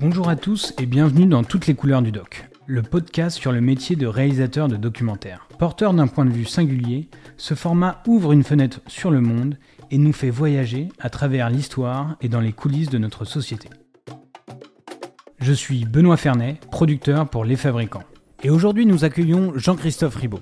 Bonjour à tous et bienvenue dans Toutes les couleurs du doc, le podcast sur le métier de réalisateur de documentaire. Porteur d'un point de vue singulier, ce format ouvre une fenêtre sur le monde et nous fait voyager à travers l'histoire et dans les coulisses de notre société. Je suis Benoît Fernet, producteur pour Les Fabricants. Et aujourd'hui nous accueillons Jean-Christophe Ribaud.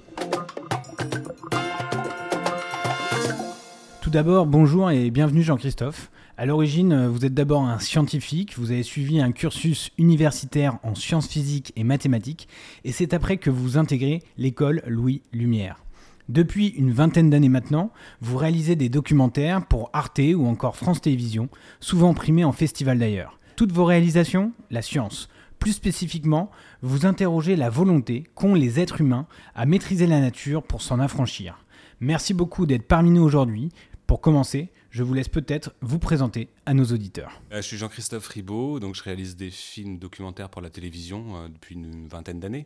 Tout d'abord, bonjour et bienvenue Jean-Christophe. À l'origine, vous êtes d'abord un scientifique, vous avez suivi un cursus universitaire en sciences physiques et mathématiques, et c'est après que vous intégrez l'école Louis Lumière. Depuis une vingtaine d'années maintenant, vous réalisez des documentaires pour Arte ou encore France Télévisions, souvent primés en festival d'ailleurs. Toutes vos réalisations, la science. Plus spécifiquement, vous interrogez la volonté qu'ont les êtres humains à maîtriser la nature pour s'en affranchir. Merci beaucoup d'être parmi nous aujourd'hui. Pour commencer, je vous laisse peut-être vous présenter à nos auditeurs. Euh, je suis Jean-Christophe Ribaud, donc je réalise des films documentaires pour la télévision euh, depuis une vingtaine d'années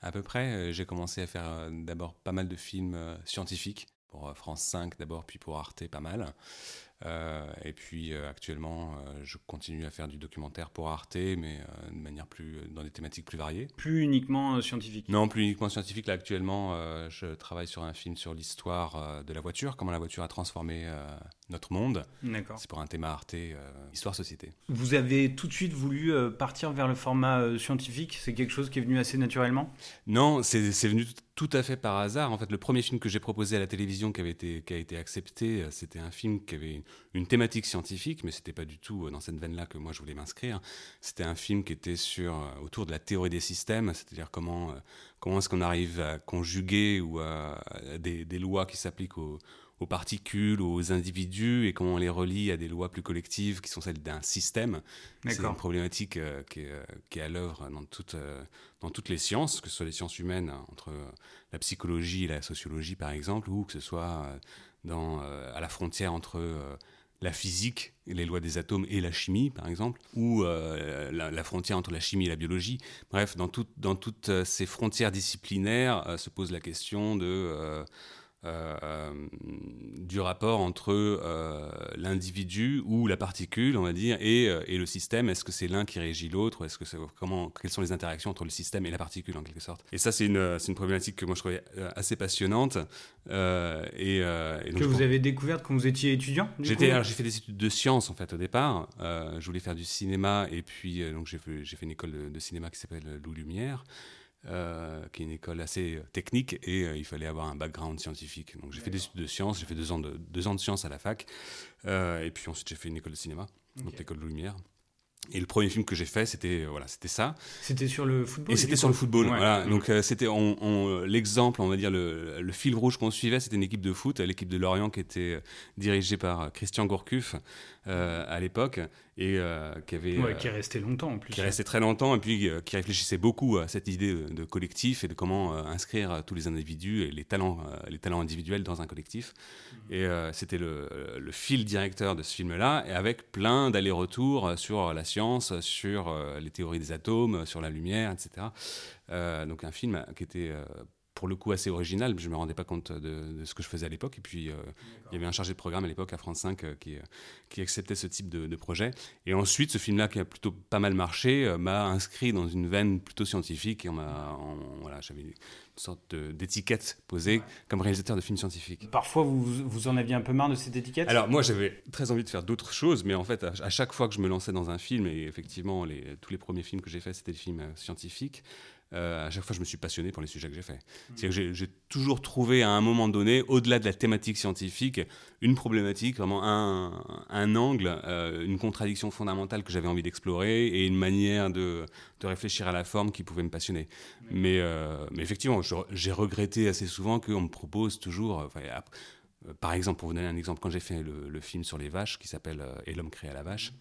à peu près. Euh, j'ai commencé à faire d'abord pas mal de films scientifiques pour France 5 d'abord, puis pour Arte pas mal. Euh, et puis euh, actuellement, euh, je continue à faire du documentaire pour Arte, mais de manière plus dans des thématiques plus variées. Plus uniquement scientifique. Non, plus uniquement scientifique. Là actuellement, je travaille sur un film sur l'histoire de la voiture, comment la voiture a transformé notre monde. D'accord. C'est pour un thème Arte, histoire société. Vous avez tout de suite voulu partir vers le format scientifique. C'est quelque chose qui est venu assez naturellement? Non, c'est venu tout à fait par hasard. En fait, le premier film que j'ai proposé à la télévision qui, avait été, qui a été accepté, c'était un film qui avait une thématique scientifique, mais c'était pas du tout euh, dans cette veine-là que moi je voulais m'inscrire. C'était un film qui était sur euh, autour de la théorie des systèmes, c'est-à-dire comment euh, comment est-ce qu'on arrive à conjuguer ou à, des, des, lois qui s'appliquent aux, aux, particules, aux individus, et comment on les relie à des lois plus collectives qui sont celles d'un système. C'est une problématique qui, est, qui, est, à l'œuvre dans, toute, dans toutes les sciences, que ce soit les sciences humaines, entre la psychologie et la sociologie par exemple, ou que ce soit dans, à la frontière entre la physique, les lois des atomes et la chimie, par exemple, ou euh, la, frontière entre la chimie et la biologie. Bref, dans, dans toutes euh, ces frontières disciplinaires euh, se pose la question de euh, euh, du rapport entre euh, l'individu ou la particule, on va dire, et, et le système. Est-ce que c'est l'un qui régit l'autre Est-ce que comment Quelles sont les interactions entre le système et la particule en quelque sorte? Et ça, c'est une, une, problématique que moi je trouvais assez passionnante. et, que vous avez découverte quand vous étiez étudiant J'étais, j'ai fait des études de sciences en fait au départ. je voulais faire du cinéma et puis donc j'ai fait, fait une école de, de cinéma qui s'appelle Lou Lumière. Euh, qui est une école assez euh, technique et euh, il fallait avoir un background scientifique. Donc j'ai fait des études de sciences, j'ai fait deux ans de, deux ans de sciences à la fac et puis ensuite j'ai fait une école de cinéma, donc l'école de lumière. Et le premier film que j'ai fait, c'était voilà, c'était ça. C'était sur le football. Et c'était sur le football. Voilà. Donc c'était on, l'exemple, on va dire le, le fil rouge qu'on suivait, c'était une équipe de foot, l'équipe de Lorient qui était dirigée par Christian Gourcuff à l'époque et euh, qui avait ouais, qui est resté longtemps en plus. qui est resté très longtemps et puis euh, qui réfléchissait beaucoup à cette idée de, collectif et de comment euh, inscrire tous les individus et les talents les talents individuels dans un collectif. Mmh. et c'était le, le, fil directeur de ce film là et avec plein d'allers-retours sur la science sur les théories des atomes sur la lumière etc donc un film qui était pour le coup assez original, je ne me rendais pas compte de, ce que je faisais à l'époque. Et puis, euh, il y avait un chargé de programme à l'époque à France 5 euh, qui, euh, qui, acceptait ce type de, projet. Et ensuite, ce film-là, qui a plutôt pas mal marché, m'a inscrit dans une veine plutôt scientifique. Et on m'a, voilà, j'avais une sorte d'étiquette posée comme réalisateur de films scientifiques. Parfois, vous, vous en aviez un peu marre de cette étiquette? Alors, moi, j'avais très envie de faire d'autres choses, mais en fait, à, chaque fois que je me lançais dans un film, et effectivement, les, tous les premiers films que j'ai faits, c'était des films scientifiques, euh, à chaque fois, je me suis passionné pour les sujets que j'ai faits. Mmh. J'ai toujours trouvé à un moment donné, au-delà de la thématique scientifique, une problématique, vraiment un, un angle, euh, une contradiction fondamentale que j'avais envie d'explorer et une manière de, de, réfléchir à la forme qui pouvait me passionner. Mais, euh, mais, effectivement, j'ai regretté assez souvent qu'on me propose toujours. par exemple, pour vous donner un exemple, quand j'ai fait le, le, film sur les vaches qui s'appelle Et l'homme créé à la vache,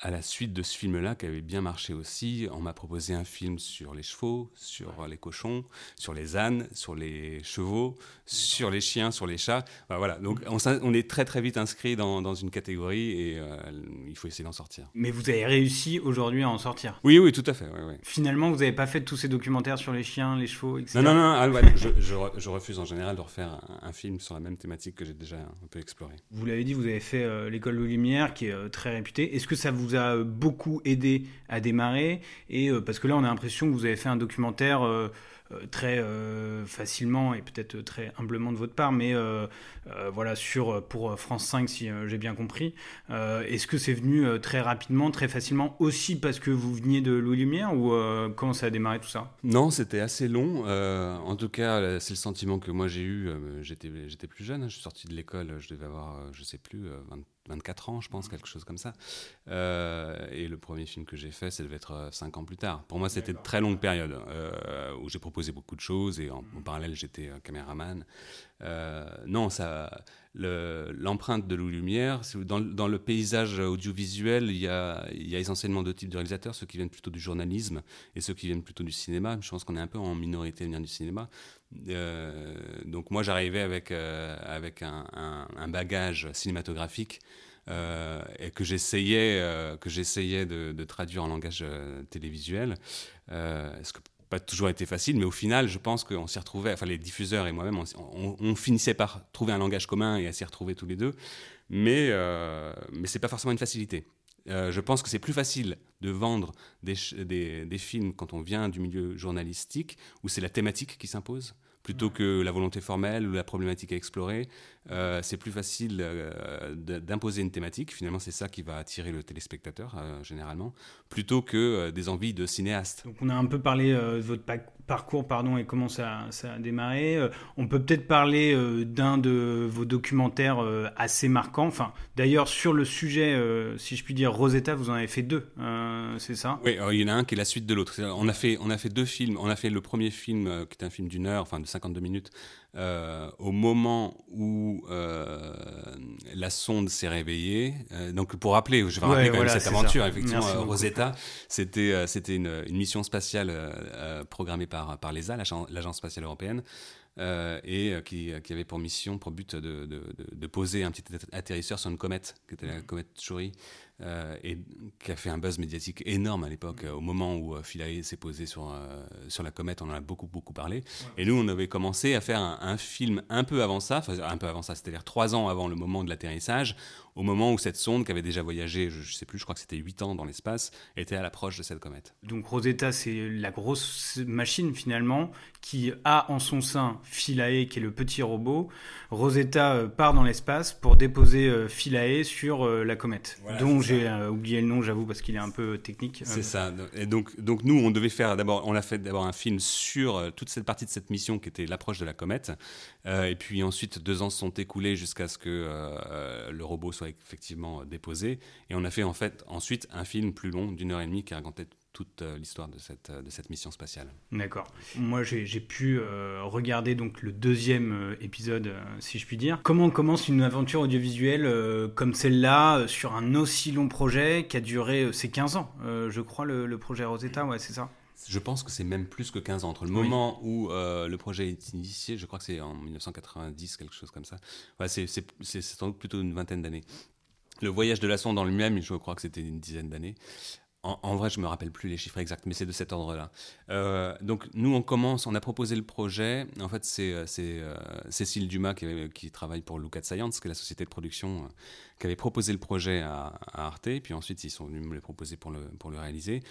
à la suite de ce film-là, qui avait bien marché aussi, on m'a proposé un film sur les chevaux, sur les cochons, sur les ânes, sur les chevaux, sur les chiens, sur les chats. voilà, donc on, est très très vite inscrit dans, une catégorie et euh, il faut essayer d'en sortir. Mais vous avez réussi aujourd'hui à en sortir Oui, oui, tout à fait. Finalement, vous n'avez pas fait tous ces documentaires sur les chiens, les chevaux, etc. Non, non, non, ah, je, refuse en général de refaire un, film sur la même thématique que j'ai déjà un peu exploré. Vous l'avez dit, vous avez fait euh, l'école de Lumière qui est euh, très réputée. Est-ce que ça vous vous a beaucoup aidé à démarrer Et parce que là, on a l'impression que vous avez fait un documentaire euh, très euh, facilement et peut-être très humblement de votre part, mais euh, voilà, sur, pour France 5, si j'ai bien compris. Est-ce que c'est venu très rapidement, très facilement, aussi parce que vous veniez de Louis Lumière ou comment ça a démarré tout ça? Non, c'était assez long. en tout cas, c'est le sentiment que moi j'ai eu. J'étais plus jeune, hein. je suis sorti de l'école, je devais avoir, je sais plus, 20, 24 ans, je pense, quelque chose comme ça. Euh, et le premier film que j'ai fait, ça devait être 5 euh, ans plus tard. Pour moi, c'était une très longue période euh, où j'ai proposé beaucoup de choses et en, parallèle, j'étais caméraman. non, ça, l'empreinte de Louis Lumière, dans, dans, le paysage audiovisuel, il y, a, il y, a, essentiellement deux types de réalisateurs, ceux qui viennent plutôt du journalisme et ceux qui viennent plutôt du cinéma. Je pense qu'on est un peu en minorité à venir du cinéma. Euh, donc moi j'arrivais avec, euh, avec un, bagage cinématographique euh, et que j'essayais que j'essayais de, traduire en langage télévisuel. ce que pas toujours été facile, mais au final, je pense qu'on s'y retrouvait, enfin les diffuseurs et moi-même, on, finissait par trouver un langage commun et à s'y retrouver tous les deux, mais, mais c'est pas forcément une facilité. je pense que c'est plus facile de vendre des, des, films quand on vient du milieu journalistique, où c'est la thématique qui s'impose, plutôt que la volonté formelle ou la problématique à explorer. Euh, c'est plus facile euh, d'imposer une thématique. Finalement, c'est ça qui va attirer le téléspectateur, euh, généralement, plutôt que des envies de cinéaste. Donc, on a un peu parlé de votre parcours pardon, et comment ça, ça a démarré. on peut peut-être parler d'un de vos documentaires assez marquants. Enfin, D'ailleurs, sur le sujet, si je puis dire, Rosetta, vous en avez fait deux, c'est ça? Oui, il y en a un qui est la suite de l'autre. On, a fait, on a fait deux films. On a fait le premier film, qui est un film d'une heure, enfin de 52 minutes, euh, au moment où euh, la sonde s'est réveillée. Euh, donc pour rappeler, je vais rappeler quand même cette aventure. Effectivement, Rosetta, c'était c'était une, une, mission spatiale programmée par par l'ESA, l'agence spatiale européenne. et qui, qui, avait pour mission, pour but de, de, de, poser un petit atterrisseur sur une comète, qui était la comète Chury, euh, et qui a fait un buzz médiatique énorme à l'époque. Au moment où euh, Philae s'est posé sur, euh, sur la comète, on en a beaucoup, beaucoup parlé. Et nous, on avait commencé à faire un, film un peu avant ça, un peu avant ça, c'est-à-dire trois ans avant le moment de l'atterrissage, au moment où cette sonde, qui avait déjà voyagé, je ne sais plus, je crois que c'était huit ans dans l'espace, était à l'approche de cette comète. Donc Rosetta, c'est la grosse machine finalement qui a en son sein Philae, qui est le petit robot. Rosetta part dans l'espace pour déposer Philae sur la comète. Donc j'ai euh, oublié le nom, j'avoue, parce qu'il est un peu technique. C'est ça. Et donc, donc nous, on devait faire d'abord, on a fait d'abord un film sur euh, toute cette partie de cette mission qui était l'approche de la comète. Euh, et puis ensuite, deux ans se sont écoulés jusqu'à ce que le robot soit effectivement déposé. Et on a fait en fait ensuite un film plus long d'une heure et demie qui racontait toute euh, l'histoire de cette, euh, de cette mission spatiale. D'accord. Moi, j'ai pu euh, regarder donc le deuxième épisode, si je puis dire. Comment commence une aventure audiovisuelle comme celle-là, sur un aussi long projet qui a duré, ces 15 ans, je crois, le, projet Rosetta, ouais, c'est ça je pense que c'est même plus que 15 ans. Entre le moment où le projet est initié, je crois que c'est en 1990, quelque chose comme ça. Ouais, c'est sans doute plutôt une vingtaine d'années. Le voyage de la sonde en lui-même, je crois que c'était une dizaine d'années. En, vrai, je me rappelle plus les chiffres exacts, mais c'est de cet ordre-là. Euh, donc, nous, on commence, on a proposé le projet. En fait, c'est euh, euh, Cécile Dumas qui, travaille pour Look Science, qui est la société de production qui avait proposé le projet à, Arte. Puis ensuite, ils sont venus me le proposer pour le réaliser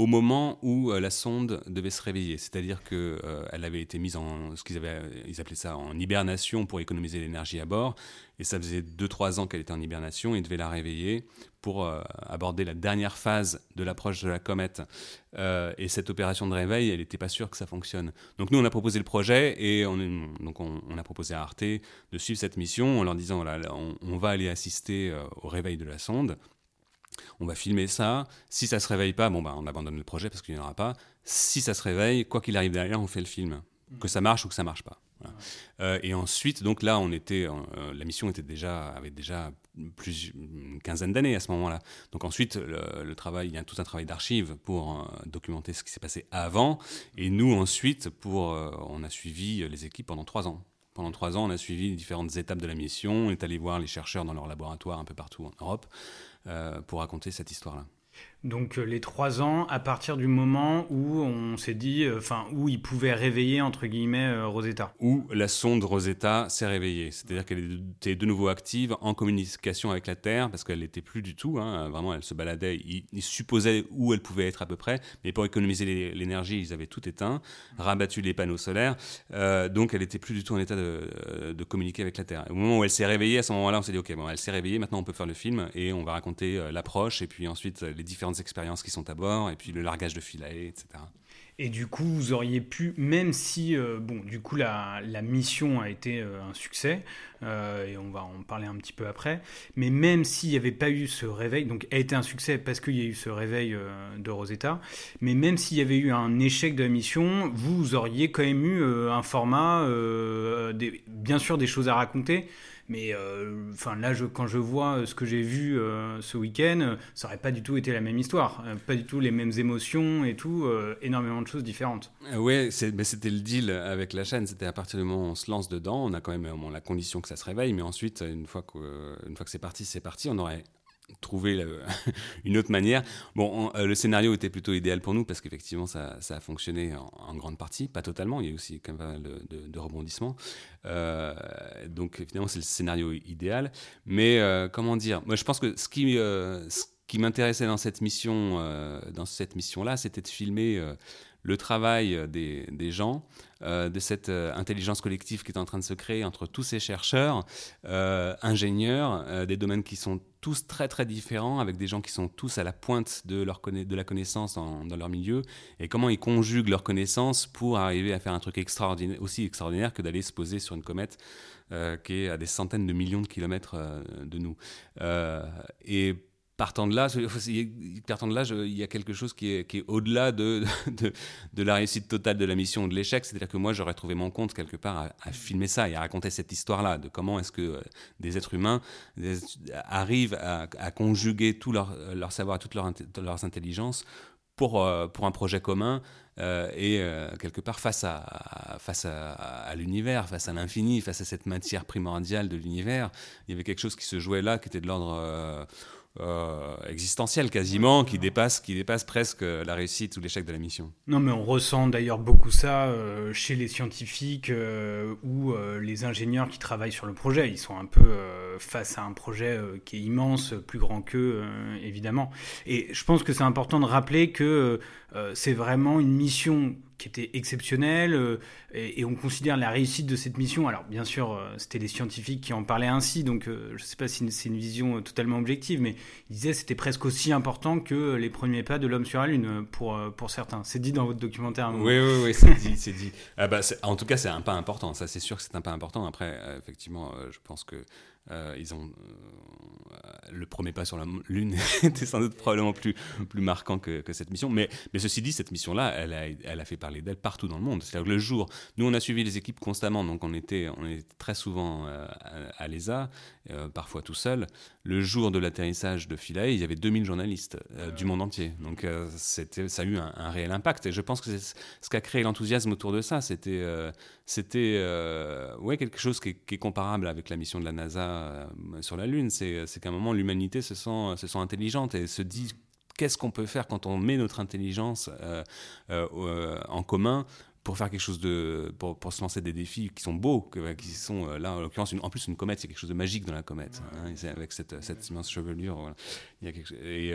au moment où la sonde devait se réveiller. C'est-à-dire qu'elle avait été mise en ce qu'ils ils appelaient ça en hibernation pour économiser l'énergie à bord. Et ça faisait 2-3 ans qu'elle était en hibernation. Ils devaient la réveiller pour euh, aborder la dernière phase de l'approche de la comète. Euh, et cette opération de réveil, elle n'était pas sûre que ça fonctionne. Donc nous, on a proposé le projet et on, donc on, a proposé à Arte de suivre cette mission en leur disant, on, va aller assister euh, au réveil de la sonde. On va filmer ça. Si ça se réveille pas, bon bah on abandonne le projet parce qu'il n'y en aura pas. Si ça se réveille, quoi qu'il arrive derrière, on fait le film. Que ça marche ou que ça marche pas. Euh, et ensuite, donc là, on était, euh, la mission était déjà, avait déjà plus une quinzaine d'années à ce moment-là. Donc ensuite, le, travail, il y a tout un travail d'archives pour euh, documenter ce qui s'est passé avant. Et nous, ensuite, pour, on a suivi les équipes pendant trois ans. Pendant trois ans, on a suivi les différentes étapes de la mission. On est allé voir les chercheurs dans leur laboratoire un peu partout en Europe pour raconter cette histoire-là. Donc euh, les trois ans, à partir du moment où on s'est dit, euh, enfin où il pouvait réveiller entre guillemets euh, Rosetta. Où la sonde Rosetta s'est réveillée, c'est-à-dire qu'elle était de nouveau active en communication avec la Terre parce qu'elle n'était plus du tout. Hein, vraiment, elle se baladait. Ils, supposaient où elle pouvait être à peu près, mais pour économiser l'énergie, ils avaient tout éteint, rabattu les panneaux solaires. donc elle n'était plus du tout en état de, communiquer avec la Terre. Au moment où elle s'est réveillée, à ce moment-là, on s'est dit ok, bon, elle s'est réveillée. Maintenant, on peut faire le film et on va raconter l'approche et puis ensuite les différents expériences qui sont à bord, et puis le largage de filet, etc. Et du coup, vous auriez pu, même si, euh, bon, du coup, la, la mission a été euh, un succès, euh, et on va en parler un petit peu après, mais même s'il n'y avait pas eu ce réveil, donc a été un succès parce qu'il y a eu ce réveil de Rosetta, mais même s'il y avait eu un échec de la mission, vous auriez quand même eu un format, des, bien sûr des choses à raconter, mais euh, enfin là, quand je vois euh, ce que j'ai vu euh, ce week-end, ça n'aurait pas du tout été la même histoire, pas du tout les mêmes émotions et tout, énormément de choses différentes. Oui, mais c'était le deal avec la chaîne. C'était à partir du moment où on se lance dedans, on a quand même la condition que ça se réveille, mais ensuite, une fois que, une fois que c'est parti, c'est parti. On aurait trouver une autre manière. Bon, euh, le scénario était plutôt idéal pour nous parce qu'effectivement, ça, a fonctionné en, grande partie, pas totalement. Il y a aussi quand même de, de rebondissements. Euh, donc, finalement, c'est le scénario idéal. Mais euh, comment dire? Moi, je pense que ce qui, qui m'intéressait dans cette mission, dans cette mission-là, c'était de filmer le travail euh, des, gens, euh, de cette euh, intelligence collective qui est en train de se créer entre tous ces chercheurs, ingénieurs, des domaines qui sont tous très très différents, avec des gens qui sont tous à la pointe de, leur de la connaissance dans, leur milieu, et comment ils conjuguent leurs connaissances pour arriver à faire un truc aussi extraordinaire que d'aller se poser sur une comète qui est à des centaines de millions de kilomètres de nous. et partant de là, il y a quelque chose qui est, au-delà de, de, la réussite totale de la mission ou de l'échec. C'est-à-dire que moi, j'aurais trouvé mon compte quelque part à, filmer ça et à raconter cette histoire-là, de comment est-ce que euh, des êtres humains arrivent à, conjuguer tout leur, leur savoir, toutes leur, leurs intelligences pour, euh, pour un projet commun euh, et quelque part face à, face à, l'univers, face à l'infini, face à cette matière primordiale de l'univers. Il y avait quelque chose qui se jouait là, qui était de l'ordre euh, existentiel quasiment, qui dépasse, qui dépasse presque la réussite ou l'échec de la mission. Non, mais on ressent d'ailleurs beaucoup ça euh, chez les scientifiques euh, ou les ingénieurs qui travaillent sur le projet. Ils sont un peu face à un projet qui est immense, plus grand qu'eux, évidemment. Et je pense que c'est important de rappeler que c'est vraiment une mission qui était exceptionnel euh, et, on considère la réussite de cette mission. Alors bien sûr, euh, c'était les scientifiques qui en parlaient ainsi, donc euh, je ne sais pas si c'est une vision totalement objective, mais ils disaient c'était presque aussi important que les premiers pas de l'homme sur la Lune pour, pour certains. C'est dit dans votre documentaire. Oui, oui, oui, c'est dit. c'est dit. Ah bah, en tout cas, c'est un pas important. Ça, c'est sûr que c'est un pas important. Après, effectivement, je pense que euh, ils ont euh, le premier pas sur la Lune était sans doute probablement plus, plus marquant que, cette mission. Mais, mais ceci dit, cette mission-là, elle a, elle a fait parler d'elle partout dans le monde. C'est-à-dire que le jour, nous, on a suivi les équipes constamment, donc on était, on était très souvent euh, à, l'ESA, parfois tout seul. Le jour de l'atterrissage de Philae, il y avait 2000 journalistes du monde entier. Donc c'était, ça a eu un, un, réel impact. Et je pense que c'est ce qui a créé l'enthousiasme autour de ça. C'était c'était euh, ouais, quelque chose qui est, comparable avec la mission de la NASA euh, sur la Lune. C'est qu'à un moment, l'humanité se sent, se sent intelligente et se dit qu'est-ce qu'on peut faire quand on met notre intelligence euh, en commun pour faire quelque chose de pour, pour, se lancer des défis qui sont beaux qui sont là en l'occurrence en plus une comète c'est quelque chose de magique dans la comète hein, avec cette, cette immense chevelure et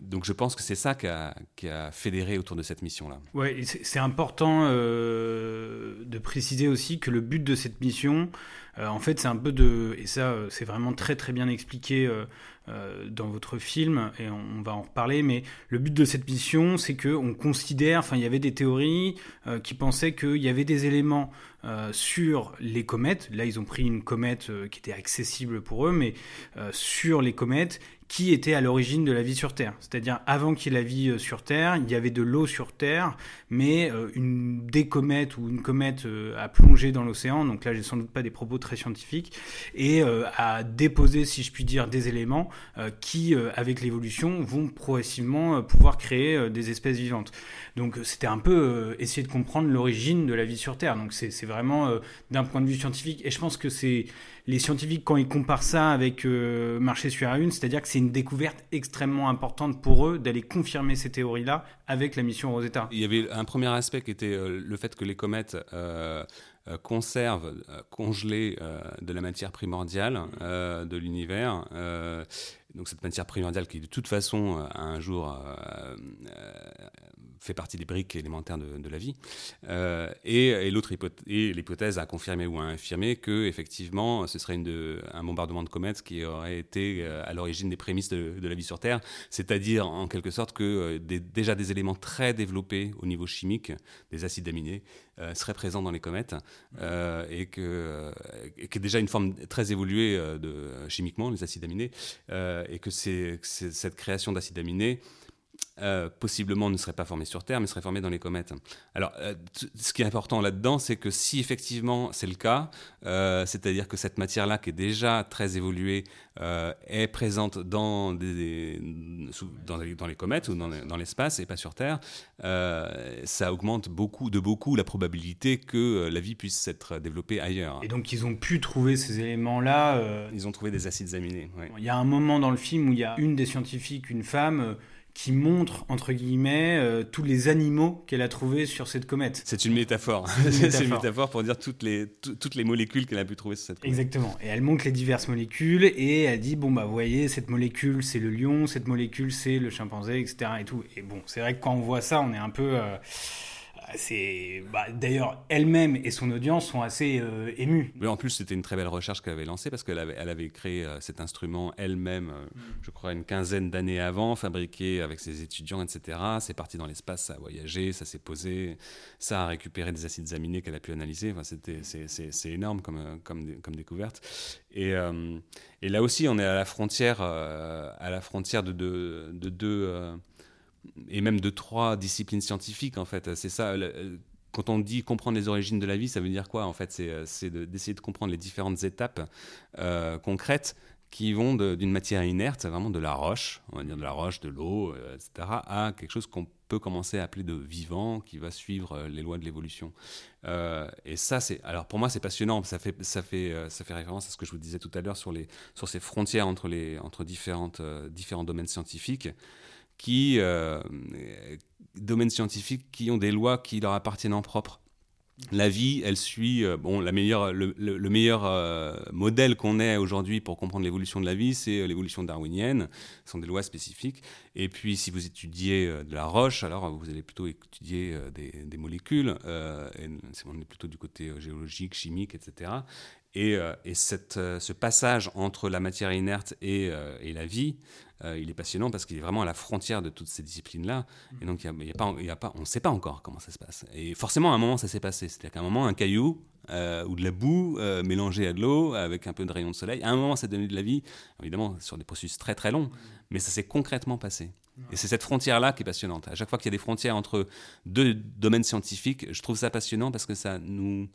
donc je pense que c'est ça qui a, qui a, fédéré autour de cette mission-là. Ouais, c'est important euh, de préciser aussi que le but de cette mission, euh, en fait, c'est un peu de, et ça, euh, c'est vraiment très très bien expliqué dans votre film, et on, va en reparler. Mais le but de cette mission, c'est que on considère, enfin, il y avait des théories qui pensaient qu'il y avait des éléments sur les comètes. Là, ils ont pris une comète qui était accessible pour eux, mais sur les comètes qui était à l'origine de la vie sur Terre. C'est-à-dire, avant qu'il y ait la vie euh, sur Terre, il y avait de l'eau sur Terre, mais euh, une, des comètes ou une comète euh, a plongé dans l'océan, donc là j'ai sans doute pas des propos très scientifiques, et a déposé, si je puis dire, des éléments qui, avec l'évolution, vont progressivement pouvoir créer des espèces vivantes. Donc c'était un peu essayer de comprendre l'origine de la vie sur Terre. Donc c'est vraiment d'un point de vue scientifique. Et je pense que c'est les scientifiques, quand ils comparent ça avec marcher sur la Lune, c'est-à-dire que c'est une découverte extrêmement importante pour eux d'aller confirmer ces théories-là avec la mission Rosetta. Il y avait un premier aspect qui était le fait que les comètes euh, euh, congelée euh, de la matière primordiale de l'univers. donc cette matière primordiale qui de toute façon un jour fait partie des briques élémentaires de, la vie. et, l'autre l'hypothèse à confirmer ou à infirmer que effectivement ce serait une un bombardement de comètes qui aurait été à l'origine des prémices de, la vie sur Terre, c'est-à-dire en quelque sorte que déjà des éléments très développés au niveau chimique, des acides aminés, euh, serait présent dans les comètes euh, et, que, euh, et déjà une forme très évoluée de, chimiquement, les acides aminés, et que c'est cette création d'acides aminés euh, possiblement ne serait pas formé sur Terre, mais serait formé dans les comètes. Alors, euh, ce qui est important là-dedans, c'est que si effectivement c'est le cas, euh, c'est-à-dire que cette matière-là, qui est déjà très évoluée, est présente dans, des, dans, les, comètes ou dans, l'espace et pas sur Terre, ça augmente beaucoup, de beaucoup la probabilité que la vie puisse s'être développée ailleurs. Et donc, ils ont pu trouver ces éléments-là. Ils ont trouvé des acides aminés. Il y a un moment dans le film où il y a une des scientifiques, une femme qui montre, entre guillemets, euh, tous les animaux qu'elle a trouvés sur cette comète. C'est une métaphore. C'est une métaphore pour dire toutes les, toutes les molécules qu'elle a pu trouver sur cette comète. Exactement. Et elle montre les diverses molécules et elle dit, bon, bah, vous voyez, cette molécule, c'est le lion, cette molécule, c'est le chimpanzé, etc. Et, tout. et bon, c'est vrai que quand on voit ça, on est un peu... Euh, c'est bah, d'ailleurs elle-même et son audience sont assez euh, émus. Mais en plus, c'était une très belle recherche qu'elle avait lancée parce qu'elle avait, elle avait créé euh, cet instrument elle-même, euh, mm. je crois, une quinzaine d'années avant, fabriqué avec ses étudiants, etc. C'est parti dans l'espace, ça a voyagé, ça s'est posé, ça a récupéré des acides aminés qu'elle a pu analyser. Enfin, c'était, c'est, énorme comme, comme, comme découverte. Et, et, là aussi, on est à la frontière, à la frontière de deux. De, de, et même de trois disciplines scientifiques en fait. C'est ça. Quand on dit comprendre les origines de la vie, ça veut dire quoi en fait? C'est d'essayer de, comprendre les différentes étapes euh, concrètes qui vont d'une matière inerte, vraiment de la roche, on va dire de la roche, de l'eau, euh, etc., à quelque chose qu'on peut commencer à appeler de vivant, qui va suivre euh, les lois de l'évolution. et ça, c'est, alors pour moi, c'est passionnant. Ça fait, ça fait, ça fait référence à ce que je vous disais tout à l'heure sur sur ces frontières entre les, entre différentes, différents domaines scientifiques qui, euh, domaines scientifiques qui ont des lois qui leur appartiennent en propre. La vie, elle suit. Euh, bon, le, meilleur euh, modèle qu'on ait aujourd'hui pour comprendre l'évolution de la vie, c'est l'évolution darwinienne. Ce sont des lois spécifiques. Et puis, si vous étudiez de la roche, alors vous allez plutôt étudier des, molécules. et on est plutôt du côté géologique, chimique, etc. Et, et cette, ce passage entre la matière inerte et, et la vie, euh, il est passionnant parce qu'il est vraiment à la frontière de toutes ces disciplines-là. Et donc, y a, pas, y a pas, on ne sait pas encore comment ça se passe. Et forcément, à un moment, ça s'est passé. C'est-à-dire qu'à un moment, un caillou euh, ou de la boue euh, mélangée à de l'eau avec un peu de rayon de soleil, à un moment, ça a donné de la vie, évidemment, sur des processus très très longs, mais ça s'est concrètement passé. Et c'est cette frontière-là qui est passionnante. À chaque fois qu'il y a des frontières entre deux domaines scientifiques, je trouve ça passionnant parce que ça nous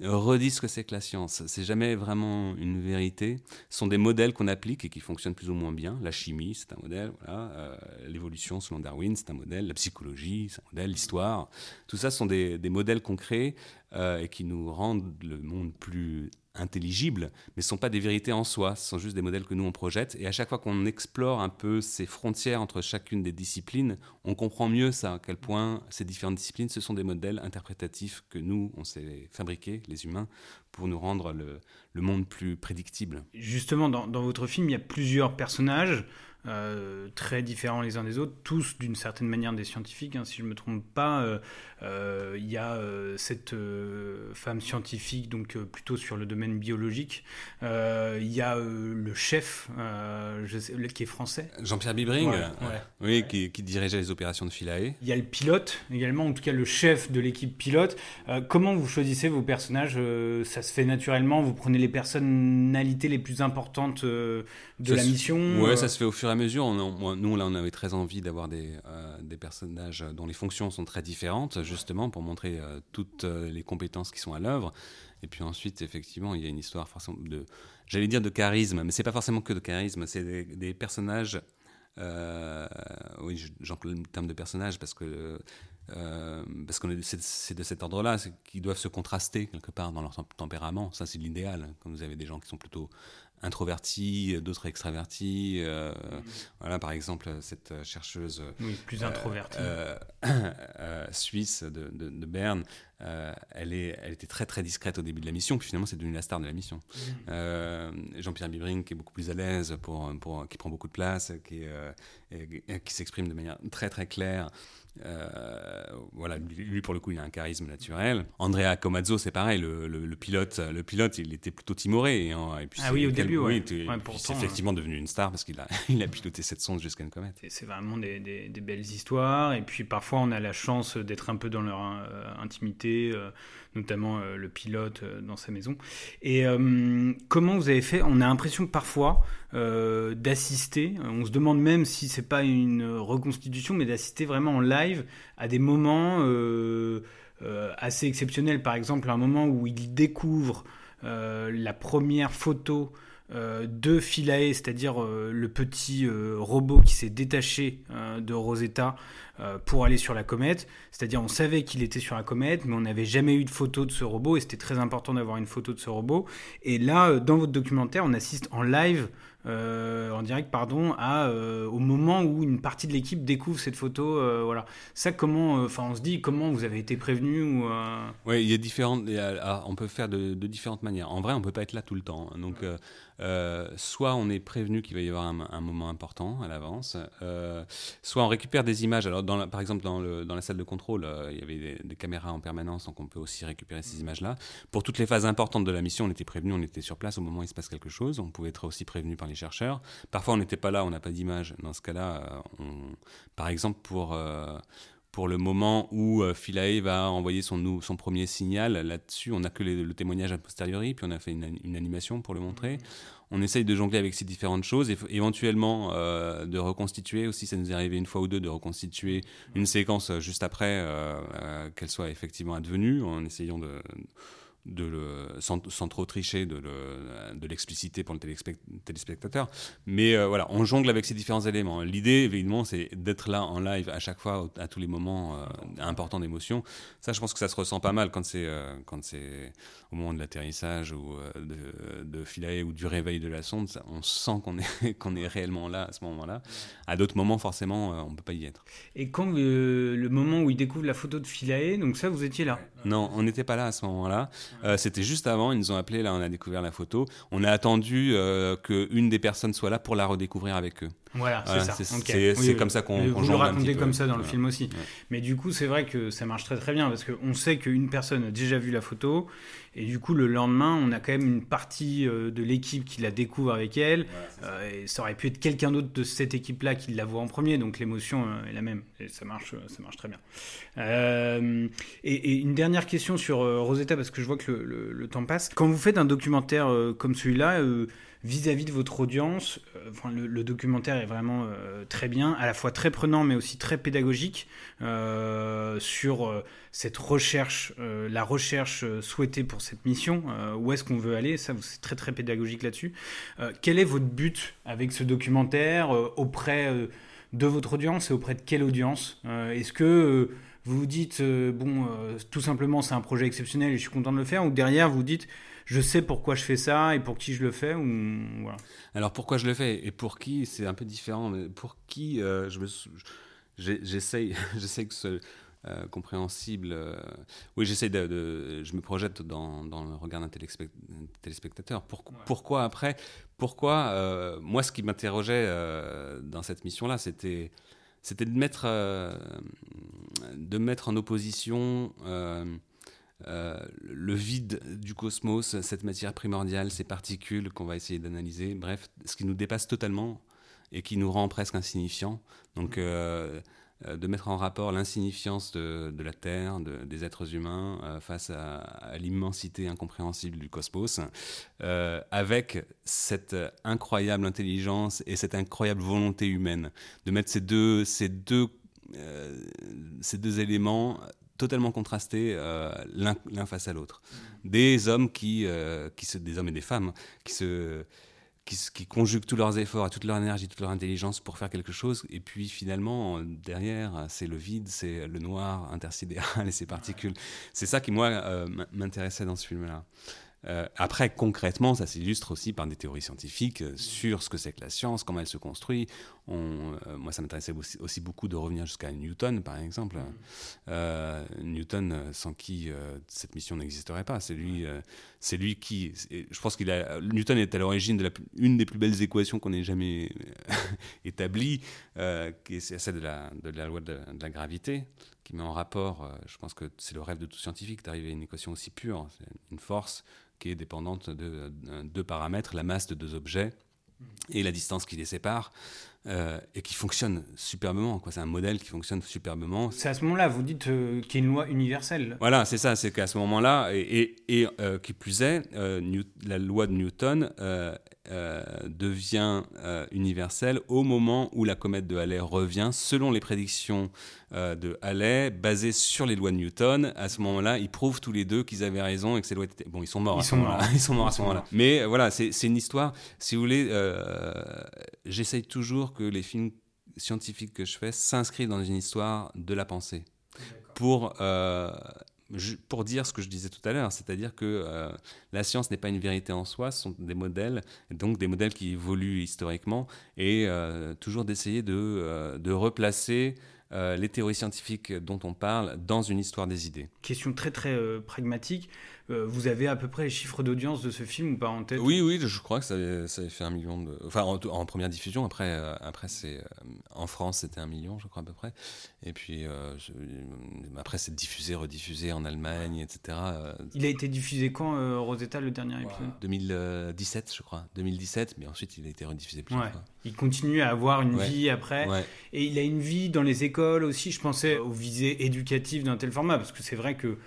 redit ce que c'est que la science. C'est jamais vraiment une vérité. Ce sont des modèles qu'on applique et qui fonctionnent plus ou moins bien. La chimie, c'est un modèle. Euh, l'évolution, selon Darwin, c'est un modèle. La psychologie, c'est un modèle. L'histoire, tout ça sont des, modèles concrets euh, et qui nous rendent le monde plus intelligibles, mais ne sont pas des vérités en soi, ce sont juste des modèles que nous on projette. Et à chaque fois qu'on explore un peu ces frontières entre chacune des disciplines, on comprend mieux ça, à quel point ces différentes disciplines, ce sont des modèles interprétatifs que nous, on s'est fabriqués, les humains, pour nous rendre le, monde plus prédictible. Justement, dans, dans, votre film, il y a plusieurs personnages. Euh, très différents les uns des autres, tous d'une certaine manière des scientifiques, hein, si je ne me trompe pas. Euh, euh, il y a cette femme scientifique, donc plutôt sur le domaine biologique. Il y a le chef, je sais, qui est français. Jean-Pierre Bibring, oui, qui, qui, dirigeait les opérations de Philae. Il y a le pilote également, en tout cas le chef de l'équipe pilote. comment vous choisissez vos personnages Ça se fait naturellement Vous prenez les personnalités les plus importantes de la mission Ouais, ça se fait au fur et à mesure, on, nous, là, on avait très envie d'avoir des, euh, des, personnages dont les fonctions sont très différentes, justement, pour montrer euh, toutes euh, les compétences qui sont à l'œuvre. Et puis ensuite, effectivement, il y a une histoire de, j'allais dire de charisme, mais c'est pas forcément que de charisme, c'est des, personnages oui, j'emploie le terme de personnage parce que parce c'est de cet ordre-là, qu'ils doivent se contraster quelque part dans leur tempérament. Ça, c'est l'idéal. Quand vous avez des gens qui sont plutôt introvertis, d'autres extravertis. Euh. Voilà, par exemple, cette chercheuse plus introvertie. Euh, euh, suisse de, de, Berne, elle, est, elle était très très discrète au début de la mission, puis finalement c'est devenu la star de la mission. Mm. Jean-Pierre Bibring, qui est beaucoup plus à l'aise, pour, pour, qui prend beaucoup de place, qui, qui s'exprime de manière très très claire. Euh, voilà, lui pour le coup, il a un charisme naturel. Andrea Comazzo, c'est pareil, le, pilote, le pilote, il était plutôt timoré. Et, puis ah oui, au début, oui. c'est effectivement devenu une star parce qu'il a, il a piloté cette sonde jusqu'à une comète. C'est vraiment des, des, belles histoires. Et puis parfois, on a la chance d'être un peu dans leur euh, intimité. Euh, notamment le pilote dans sa maison. Et comment vous avez fait? On a l'impression que parfois d'assister, on se demande même si c'est pas une reconstitution, mais d'assister vraiment en live à des moments assez exceptionnels. Par exemple, un moment où il découvre la première photo euh, de Philae, c'est-à-dire euh, le petit euh, robot qui s'est détaché de Rosetta pour aller sur la comète. C'est-à-dire on savait qu'il était sur la comète, mais on n'avait jamais eu de photo de ce robot et c'était très important d'avoir une photo de ce robot. Et là, dans votre documentaire, on assiste en live euh, en direct, pardon, à, euh, au moment où une partie de l'équipe découvre cette photo. Euh, voilà. Ça, comment, enfin, on se dit comment vous avez été prévenu ou. Oui, il y a différentes. on peut faire de, différentes manières. En vrai, on peut pas être là tout le temps. Donc, soit on est prévenu qu'il va y avoir un, moment important à l'avance, soit on récupère des images. Alors, par exemple, dans, la salle de contrôle, il y avait des, des, caméras en permanence, donc on peut aussi récupérer ces images-là. Pour toutes les phases importantes de la mission, on était prévenu, on était sur place au moment où il se passe quelque chose. On pouvait être aussi prévenu par les chercheurs. Parfois, on n'était pas là, on n'a pas d'image. Dans ce cas-là, euh, par exemple, pour, euh, pour le moment où euh, Philae va envoyer son, son premier signal, là-dessus, on n'a que le témoignage a posteriori, puis on a fait une, animation pour le montrer. On essaye de jongler avec ces différentes choses et éventuellement de reconstituer aussi, ça nous est arrivé une fois ou deux, de reconstituer une séquence juste après qu'elle soit effectivement advenue, en essayant de de le, sans, trop tricher de, de l'expliciter pour le téléspectateur. Mais euh, voilà, on jongle avec ces différents éléments. L'idée, évidemment, c'est d'être là en live à chaque fois, à tous les moments euh, importants d'émotion. Ça, je pense que ça se ressent pas mal quand c'est euh, quand c'est au moment de l'atterrissage ou de, de ou du réveil de la sonde. on sent qu'on est, qu'on est réellement là à ce moment-là. À d'autres moments, forcément, on peut pas y être. Et quand le moment où il découvre la photo de Philae, donc ça, vous étiez là? Non, on n'était pas là à ce moment-là. Euh, c'était juste avant, ils nous ont appelé, là on a découvert la photo. On a attendu euh, qu'une des personnes soit là pour la redécouvrir avec eux. Voilà, c'est ça. C'est comme ça qu'on Vous le racontez comme ça dans le film aussi. Mais du coup, c'est vrai que ça marche très très bien parce qu'on sait qu'une personne a déjà vu la photo et du coup, le lendemain, on a quand même une partie euh, de l'équipe qui la découvre avec elle. Euh, et ça aurait pu être quelqu'un d'autre de cette équipe-là qui la voit en premier, donc l'émotion euh, est la même. Et ça marche, ça marche très bien. Et, une dernière question sur Rosetta parce que je vois que le, le, temps passe. Quand vous faites un documentaire comme celui-là, vis-à-vis de votre audience. Euh, le, documentaire est vraiment euh, très bien, à la fois très prenant, mais aussi très pédagogique euh, sur cette recherche, la recherche souhaitée pour cette mission. où est-ce qu'on veut aller Ça, c'est très très pédagogique là-dessus. quel est votre but avec ce documentaire auprès de votre audience et auprès de quelle audience Est-ce que vous vous dites, bon, tout simplement, c'est un projet exceptionnel et je suis content de le faire, ou derrière, vous dites, je sais pourquoi je fais ça et pour qui je le fais ou voilà. Alors pourquoi je le fais et pour qui c'est un peu différent mais pour qui euh, je me j'essaye j'essaye que ce euh, compréhensible euh, oui j'essaye de, je me projette dans, dans le regard d'un téléspectateur pourquoi après pourquoi moi ce qui m'interrogeait dans cette mission là c'était c'était de mettre de mettre en opposition euh, le vide du cosmos, cette matière primordiale, ces particules qu'on va essayer d'analyser, bref, ce qui nous dépasse totalement et qui nous rend presque insignifiants. Donc, euh, euh, de mettre en rapport l'insignifiance de, la Terre, des êtres humains, face à, l'immensité incompréhensible du cosmos, avec cette incroyable intelligence et cette incroyable volonté humaine, de mettre ces deux, ces deux, ces deux éléments totalement contrastés euh, l'un face à l'autre. Des hommes qui, euh, qui se, des hommes et des femmes qui se qui, conjuguent tous leurs efforts, toute leur énergie, toute leur intelligence pour faire quelque chose. Et puis finalement, derrière, c'est le vide, c'est le noir intersidéral et ses particules. C'est ça qui, moi, euh, m'intéressait dans ce film-là. Euh, après, concrètement, ça s'illustre aussi par des théories scientifiques euh, sur ce que c'est que la science, comment elle se construit. On, euh, moi, ça m'intéressait aussi, beaucoup de revenir jusqu'à Newton, par exemple. Newton, sans qui cette mission n'existerait pas. C'est lui, c'est lui qui. Je pense qu'il a. Newton est à l'origine de une des plus belles équations qu'on ait jamais établies, qui est celle de la, la loi de, de la gravité qui met en rapport, je pense que c'est le rêve de tout scientifique d'arriver à une équation aussi pure, une force qui est dépendante de deux paramètres, la masse de deux objets et la distance qui les sépare, euh, et qui fonctionne superbement. C'est un modèle qui fonctionne superbement. C'est à ce moment-là, vous dites euh, qu'il y a une loi universelle. Voilà, c'est ça, c'est qu'à ce moment-là, et, et, euh, qui plus est, la loi de Newton devient universelle au moment où la comète de Halley revient, selon les prédictions de Halley, basées sur les lois de Newton. À ce moment-là, ils prouvent tous les deux qu'ils avaient raison et que ces lois étaient... Bon, ils sont morts ils ce moment-là. Ils sont morts à ce moment-là. Mais voilà, c'est une histoire, si vous voulez, j'essaye toujours que les films scientifiques que je fais s'inscrivent dans une histoire de la pensée. Pour, euh, pour dire ce que je disais tout à l'heure, c'est-à-dire que euh, la science n'est pas une vérité en soi, ce sont des modèles, donc des modèles qui évoluent historiquement, et euh, toujours d'essayer de, de replacer les théories scientifiques dont on parle dans une histoire des idées. Question très très pragmatique. Euh, vous avez à peu près les chiffres d'audience de ce film ou pas en tête Oui, oui, je crois que ça avait, fait un million de. Enfin, en, première diffusion. Après, euh, après c'est euh, en France, c'était un million, je crois à peu près. Et puis après, c'est diffusé, rediffusé en Allemagne, etc. Il a été diffusé quand Rosetta le dernier épisode? 2017, je crois. 2017, mais ensuite il a été rediffusé plusieurs fois. Il continue à avoir une vie après. Et il a une vie dans les écoles aussi. Je pensais aux visées éducatives d'un tel format, parce que c'est vrai que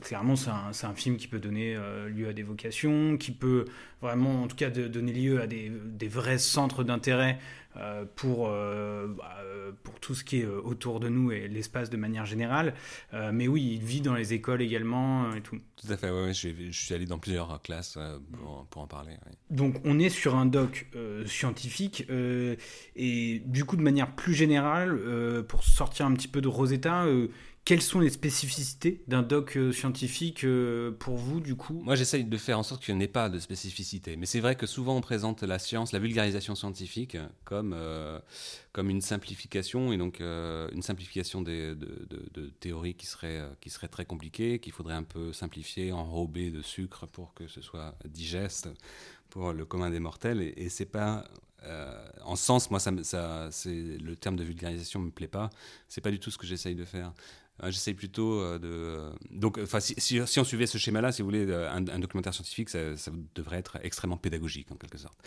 clairement, c'est un, un, film qui peut donner euh, lieu à des vocations, qui peut vraiment, en tout cas, de, donner lieu à des, des vrais centres d'intérêt euh, pour, euh, bah, pour tout ce qui est autour de nous et l'espace de manière générale. mais oui, il vit dans les écoles également et tout. Tout à fait, ouais, je, je, suis allé dans plusieurs classes pour, pour, en parler. Donc, on est sur un doc scientifique et du coup, de manière plus générale, pour sortir un petit peu de Rosetta, quelles sont les spécificités d'un doc euh, scientifique euh, pour vous, du coup? Moi, j'essaye de faire en sorte qu'il n'y ait pas de spécificité. Mais c'est vrai que souvent, on présente la science, la vulgarisation scientifique, comme, euh, comme une simplification, et donc une simplification des, de, théories qui seraient, qui serait très compliquées, qu'il faudrait un peu simplifier, enrober de sucre pour que ce soit digeste pour le commun des mortels. Et, et c'est pas en sens, moi, ça, ça, le terme de vulgarisation me plaît pas. C'est pas du tout ce que j'essaye de faire. Euh, j'essaie plutôt euh, de. Donc, enfin, si, on suivait ce schéma-là, si vous voulez, un, documentaire scientifique, ça, devrait être extrêmement pédagogique en quelque sorte.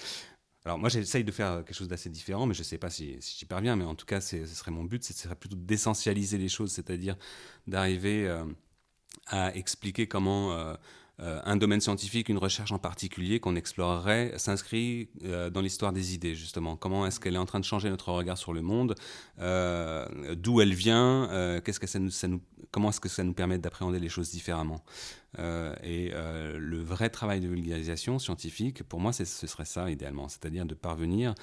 Alors moi j'essaye de faire quelque chose d'assez différent, mais je ne sais pas si, j'y parviens, mais en tout cas ce serait mon but, ce serait plutôt d'essentialiser les choses, c'est-à-dire d'arriver euh, à expliquer comment euh, un domaine scientifique, une recherche en particulier qu'on explorerait s'inscrit euh, dans l'histoire des idées, justement. Comment est-ce qu'elle est en train de changer notre regard sur le monde? Euh, D'où elle vient? Comment est-ce que ça nous permet d'appréhender les choses différemment? Et le vrai travail de vulgarisation scientifique, pour moi, ce serait ça, idéalement. C'est-à-dire de parvenir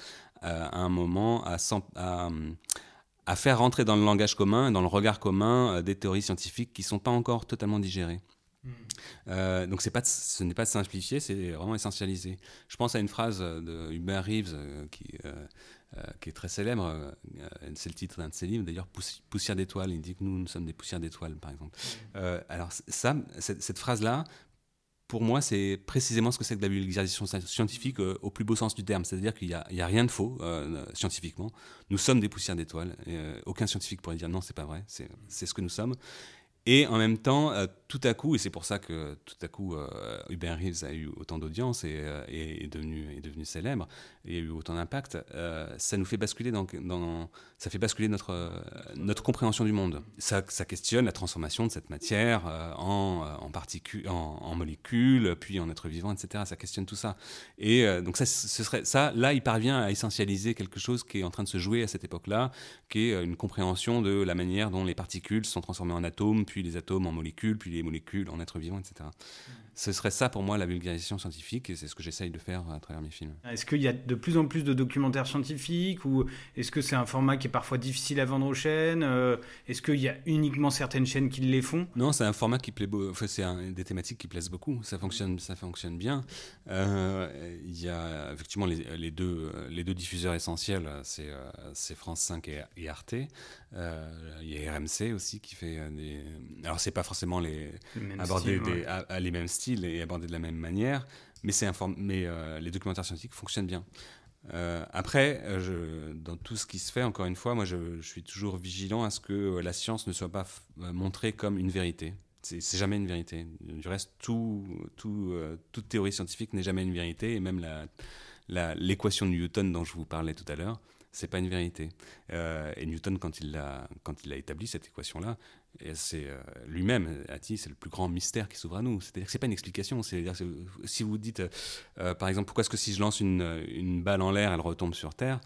à un moment à, à à faire rentrer dans le langage commun, dans le regard commun, des théories scientifiques qui ne sont pas encore totalement digérées. Euh, donc pas, ce n'est pas simplifié, c'est vraiment essentialisé. Je pense à une phrase de Hubert Reeves euh, qui, euh, qui, est très célèbre, c'est le titre d'un de ses livres, d'ailleurs Poussière d'étoiles, il dit que nous, nous sommes des poussières d'étoiles, par exemple. alors ça, cette, phrase-là, pour moi, c'est précisément ce que c'est que la vulgarisation scientifique au plus beau sens du terme. C'est-à-dire qu'il n'y a, a, rien de faux scientifiquement. Nous sommes des poussières d'étoiles. aucun scientifique pourrait dire non, c'est pas vrai. C'est ce que nous sommes. Et en même temps, euh, tout à coup, et c'est pour ça que tout à coup, euh, Hubert Reeves a eu autant d'audience et, euh, est, devenu, célèbre, et a eu autant d'impact, ça nous fait basculer dans, ça fait basculer notre, notre compréhension du monde. Ça, questionne la transformation de cette matière en, particules, en, molécules, puis en êtres vivants, etc. Ça questionne tout ça. Et donc ça, ça, là, il parvient à essentialiser quelque chose qui est en train de se jouer à cette époque-là, qui est une compréhension de la manière dont les particules sont transformées en atomes, puis les atomes en molécules, puis les les molécules en êtres vivants, etc. Ce serait ça pour moi la vulgarisation scientifique et c'est ce que j'essaye de faire à travers mes films. Est-ce qu'il y a de plus en plus de documentaires scientifiques ou est-ce que c'est un format qui est parfois difficile à vendre aux chaînes euh, Est-ce qu'il y a uniquement certaines chaînes qui les font? Non, c'est un format qui plaît beaucoup. Enfin, c'est des thématiques qui plaisent beaucoup. Ça fonctionne, ça fonctionne bien. Euh, il y a effectivement les, deux, les deux diffuseurs essentiels, c'est France 5 et, Arte. il y a RMC aussi qui fait des. Alors c'est pas forcément les, aborder à, les mêmes styles et aborder de la même manière, mais c'est mais euh, les documentaires scientifiques fonctionnent bien. Euh, après, euh, je, dans tout ce qui se fait, encore une fois, moi je, suis toujours vigilant à ce que la science ne soit pas montrée comme une vérité. C'est jamais une vérité. Du reste, tout, tout, toute théorie scientifique n'est jamais une vérité, et même l'équation de Newton dont je vous parlais tout à l'heure, c'est pas une vérité. Euh, et Newton, quand il a, établi cette équation-là, c'est euh, lui-même a dit c'est le plus grand mystère qui s'ouvre à nous. C'est-à-dire que c'est pas une explication. C'est-à-dire si vous dites, euh, par exemple, pourquoi est-ce que si je lance une, une balle en l'air, elle retombe sur Terre,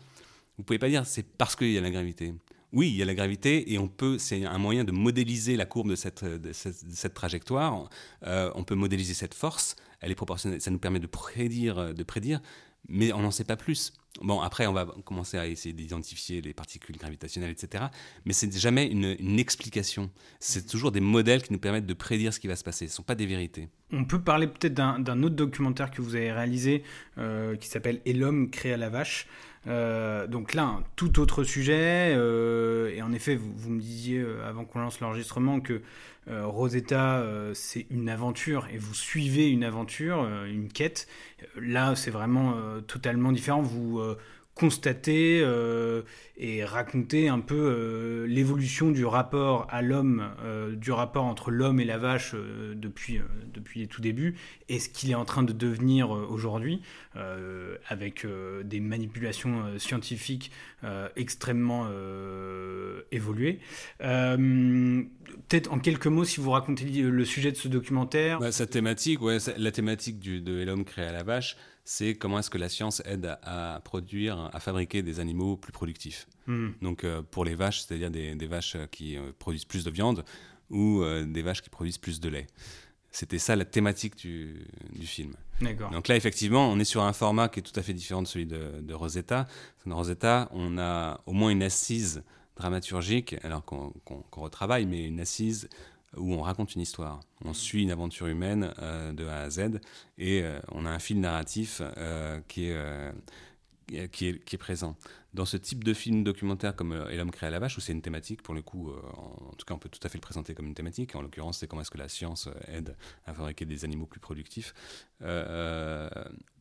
vous pouvez pas dire c'est parce qu'il y a la gravité. Oui, il y a la gravité et on peut, c'est un moyen de modéliser la courbe de cette, de cette, trajectoire. on peut modéliser cette force. Elle est proportionnelle. Ça nous permet de prédire, de prédire mais on n'en sait pas plus. Bon, après, on va commencer à essayer d'identifier les particules gravitationnelles, etc. Mais c'est jamais une, explication. C'est toujours des modèles qui nous permettent de prédire ce qui va se passer. Ce ne sont pas des vérités. On peut parler peut-être d'un autre documentaire que vous avez réalisé euh, qui s'appelle Et l'homme créé à la vache. Euh, donc là, tout autre sujet. Euh, et en effet, vous, me disiez avant qu'on lance l'enregistrement que euh, Rosetta, euh, c'est une aventure et vous suivez une aventure, euh, une quête. Là, c'est vraiment totalement différent. Vous constater euh, et raconter un peu euh, l'évolution du rapport à l'homme, euh, du rapport entre l'homme et la vache depuis, depuis les tout débuts, et ce qu'il est en train de devenir aujourd'hui, avec des manipulations scientifiques extrêmement évoluées. Peut-être en quelques mots, si vous racontez le sujet de ce documentaire. Bah, sa thématique, ouais, la thématique du, de l'homme créé à la vache, c'est comment est-ce que la science aide à, produire, à fabriquer des animaux plus productifs. Hmm. Donc euh, pour les vaches, c'est-à-dire des, vaches qui euh, produisent plus de viande ou euh, des vaches qui produisent plus de lait. C'était ça la thématique du, film. Donc là, effectivement, on est sur un format qui est tout à fait différent de celui de, Rosetta. Dans Rosetta, on a au moins une assise dramaturgique, alors qu'on retravaille, mais une assise où on raconte une histoire. On suit une aventure humaine euh, de A à Z et euh, on a un fil narratif euh, qui, est, présent. Dans ce type de film documentaire comme Et l'homme créé à la vache, où c'est une thématique, pour le coup, en, tout cas on peut tout à fait le présenter comme une thématique, en l'occurrence c'est comment est-ce que la science aide à fabriquer des animaux plus productifs, il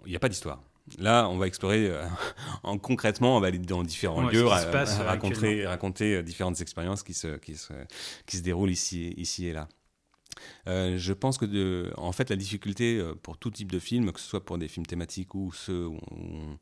n'y a pas d'histoire. Là, on va explorer en concrètement, on va aller dans différents lieux, raconter, raconter différentes expériences qui se, qui se, qui se déroulent ici, ici et là. Euh, je pense que, de, en fait, la difficulté euh, pour tout type de film, que ce soit pour des films thématiques ou ceux où on,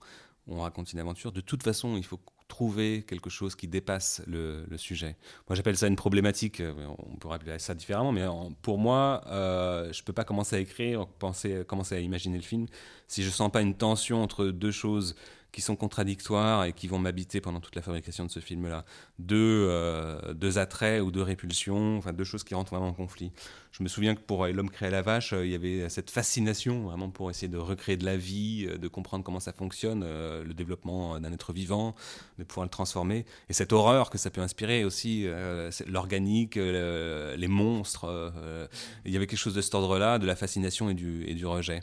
on raconte une aventure, de toute façon, il faut trouver quelque chose qui dépasse le, sujet. Moi, j'appelle ça une problématique. Euh, on pourrait appeler ça différemment, mais pour moi, euh, je ne peux pas commencer à écrire, penser, commencer à imaginer le film si je ne sens pas une tension entre deux choses qui sont contradictoires et qui vont m'habiter pendant toute la fabrication de ce film-là. Deux, euh, deux attraits ou deux répulsions, enfin deux choses qui rentrent vraiment en conflit. Je me souviens que pour L'homme créé la vache, euh, il y avait cette fascination vraiment pour essayer de recréer de la vie, euh, de comprendre comment ça fonctionne, le développement d'un être vivant, de pouvoir le transformer. Et cette horreur que ça peut inspirer aussi, l'organique, les monstres. il y avait quelque chose de cet ordre-là, de la fascination et du, et du rejet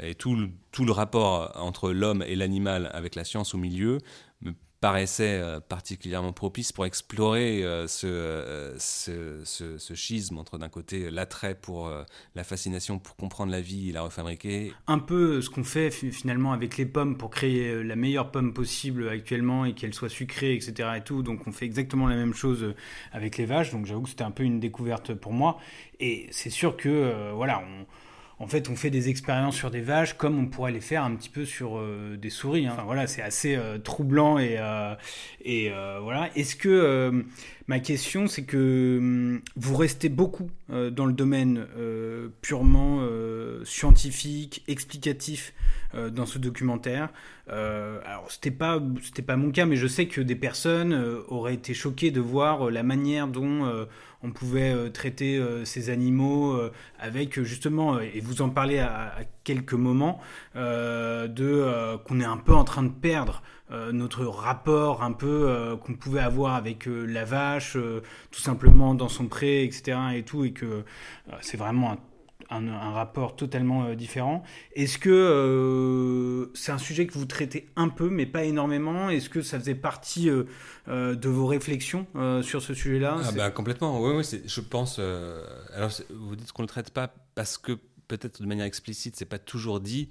et tout le, tout le rapport entre l'homme et l'animal avec la science au milieu me paraissait euh, particulièrement propice pour explorer euh, euh, ce, ce, ce, schisme entre d'un côté l'attrait pour la fascination pour comprendre la vie et la refabriquer. Un peu ce qu'on fait finalement avec les pommes pour créer la meilleure pomme possible actuellement et qu'elle soit sucrée, etc. Et tout. Donc on fait exactement la même chose avec les vaches. Donc j'avoue que c'était un peu une découverte pour moi. Et c'est sûr que voilà, en fait, on fait des expériences sur des vaches comme on pourrait les faire un petit peu sur euh, des souris. Hein. Enfin, voilà, c'est assez euh, troublant et, euh, et voilà. Est-ce que ma question, c'est que hum, vous restez beaucoup dans le domaine purement scientifique, explicatif dans ce documentaire. alors c'était pas c'était pas mon cas, mais je sais que des personnes auraient été choquées de voir la manière dont on pouvait traiter ces animaux avec justement, et vous en parlez à, quelques moments, de qu'on est un peu en train de perdre euh, notre rapport un peu euh, qu'on pouvait avoir avec euh, la vache, tout simplement dans son pré, etc. et tout, et que c'est vraiment un, un, rapport totalement différent. Est-ce que c'est un sujet que vous traitez un peu, mais pas énormément? Est-ce que ça faisait partie de vos réflexions sur ce sujet-là? Ah bah, Complètement, oui, oui je pense. alors, vous dites qu'on ne le traite pas parce que peut-être de manière explicite, c'est pas toujours dit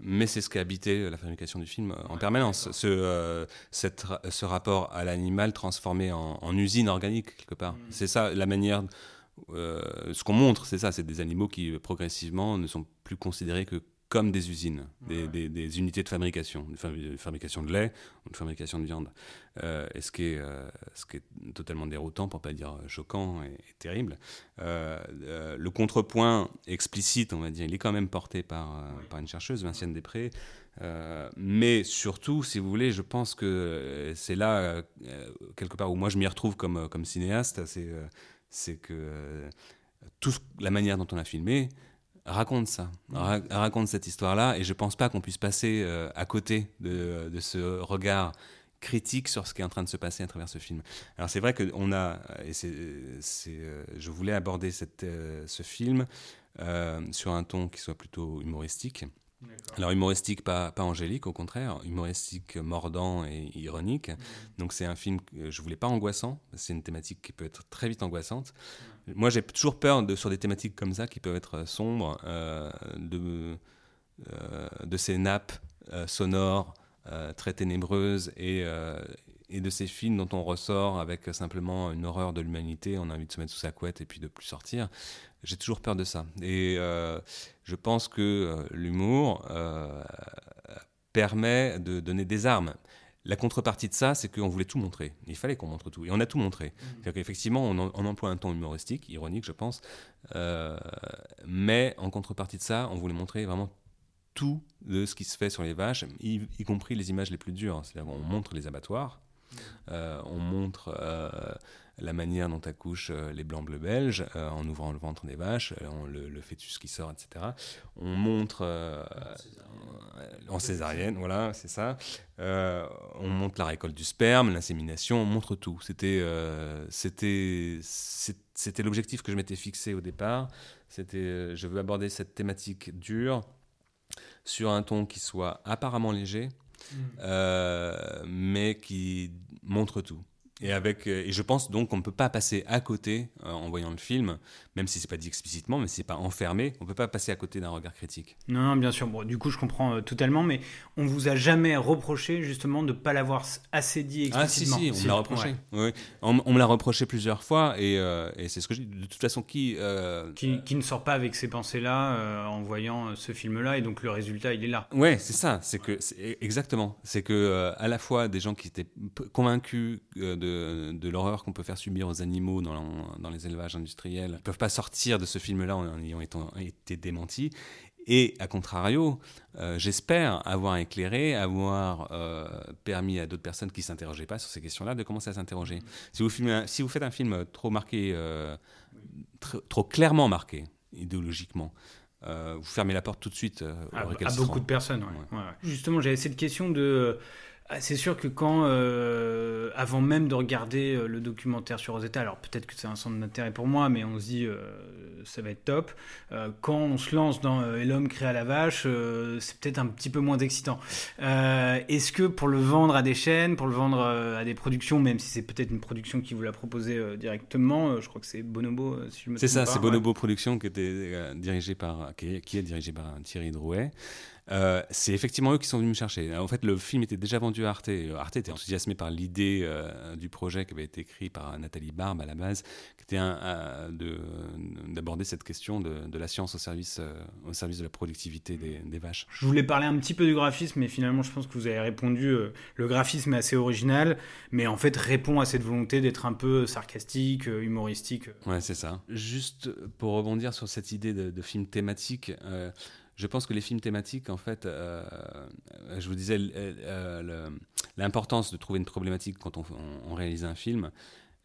mais c'est ce qui a habité la fabrication du film en permanence. Ce, euh, ce rapport à l'animal transformé en, usine organique, quelque part. Mm. C'est ça la manière. Euh, ce qu'on montre, c'est ça c'est des animaux qui progressivement ne sont plus considérés que comme des usines, des, unités de fabrication, de fabrication de lait ou de fabrication de viande. Euh, et ce qui, est, euh, ce qui est totalement déroutant, pour ne pas dire choquant et, terrible. Euh, le contrepoint explicite, on va dire, il est quand même porté par, par une chercheuse, Vinciane Després. mais surtout, si vous voulez, je pense que c'est là, quelque part, où moi je m'y retrouve comme, comme cinéaste, c'est que toute la manière dont on a filmé, raconte ça, raconte cette histoire-là, et je pense pas qu'on puisse passer euh, à côté de, ce regard critique sur ce qui est en train de se passer à travers ce film. Alors c'est vrai que on a, et c'est, euh, je voulais aborder cette, euh, ce film sur un ton qui soit plutôt humoristique. Alors humoristique, pas, pas angélique, au contraire, humoristique, mordant et ironique. Mmh. Donc c'est un film que je voulais pas angoissant, c'est une thématique qui peut être très vite angoissante. Moi, j'ai toujours peur de, sur des thématiques comme ça qui peuvent être sombres, euh, de, euh, de ces nappes euh, sonores très ténébreuses et, et de ces films dont on ressort avec simplement une horreur de l'humanité, on a envie de se mettre sous sa couette et puis de plus sortir. J'ai toujours peur de ça. Et je pense que l'humour permet de donner des armes. La contrepartie de ça, c'est qu'on voulait tout montrer. Il fallait qu'on montre tout. Et on a tout montré. Mmh. C'est-à-dire qu'effectivement, on, emploie un ton humoristique, ironique, je pense. Euh, mais en contrepartie de ça, on voulait montrer vraiment tout de ce qui se fait sur les vaches, y, compris les images les plus dures. C'est-à-dire qu'on montre les abattoirs, mmh. euh, on montre euh, la manière dont accouchent euh, les blancs bleus belges euh, en ouvrant le ventre des vaches, euh, le, fœtus qui sort, etc. On montre en césarienne, voilà, c'est ça. on montre la récolte du sperme, l'insémination, on montre tout. C'était, c'était, c'était l'objectif que je m'étais fixé au départ. C'était, je veux aborder cette thématique dure sur un ton qui soit apparemment léger, mmh. mais qui montre tout. Et, avec, euh, et je pense donc qu'on ne peut pas passer à côté, euh, en voyant le film, même si c'est pas dit explicitement, mais si c'est pas enfermé, on peut pas passer à côté d'un regard critique. Non, non, bien sûr. Bon, du coup, je comprends euh, totalement, mais on vous a jamais reproché justement de ne pas l'avoir assez dit explicitement. Ah si, si, on me l'a reproché. Oui. On, me l'a reproché plusieurs fois, et, et c'est ce que je dis. De toute façon, qui, qui, qui ne sort pas avec ces pensées-là en voyant ce film-là, et donc le résultat, il est là. Ouais, c'est ça. C'est que exactement. C'est que à la fois des gens qui étaient convaincus de de, l'horreur qu'on peut faire subir aux animaux dans, dans les élevages industriels ne peuvent pas sortir de ce film-là en ayant été démentis. Et à contrario, euh, j'espère avoir éclairé, avoir euh, permis à d'autres personnes qui ne s'interrogeaient pas sur ces questions-là de commencer à s'interroger. Si vous, si vous faites un film trop marqué, euh, trop clairement marqué idéologiquement, vous fermez la porte tout de suite à, à, beaucoup de personnes. Justement, j'avais cette question de c'est sûr que quand, euh, avant même de regarder euh, le documentaire sur Rosetta, alors peut-être que c'est un centre d'intérêt pour moi, mais on se dit euh, ça va être top. quand on se lance dans l'homme créé à la vache, c'est peut-être un petit peu moins excitant. Est-ce que pour le vendre à des chaînes, pour le vendre à des productions, même si c'est peut-être une production qui vous l'a proposé directement, je crois que c'est Bonobo, si je me C'est ça, c'est Bonobo Productions qui était dirigé par, qui est, qui est dirigé par Thierry Drouet. Euh, c'est effectivement eux qui sont venus me chercher. En fait, le film était déjà vendu à Arte. Arte était enthousiasmé par l'idée euh, du projet qui avait été écrit par Nathalie Barbe à la base, qui était d'aborder cette question de, la science au service, euh, au service de la productivité des, vaches. Je voulais parler un petit peu du graphisme, mais finalement, je pense que vous avez répondu. le graphisme est assez original, mais en fait répond à cette volonté d'être un peu sarcastique, humoristique. Ouais, c'est ça. Juste pour rebondir sur cette idée de, de film thématique je pense que les films thématiques, en fait, je vous disais l'importance de trouver une problématique quand on réalise un film.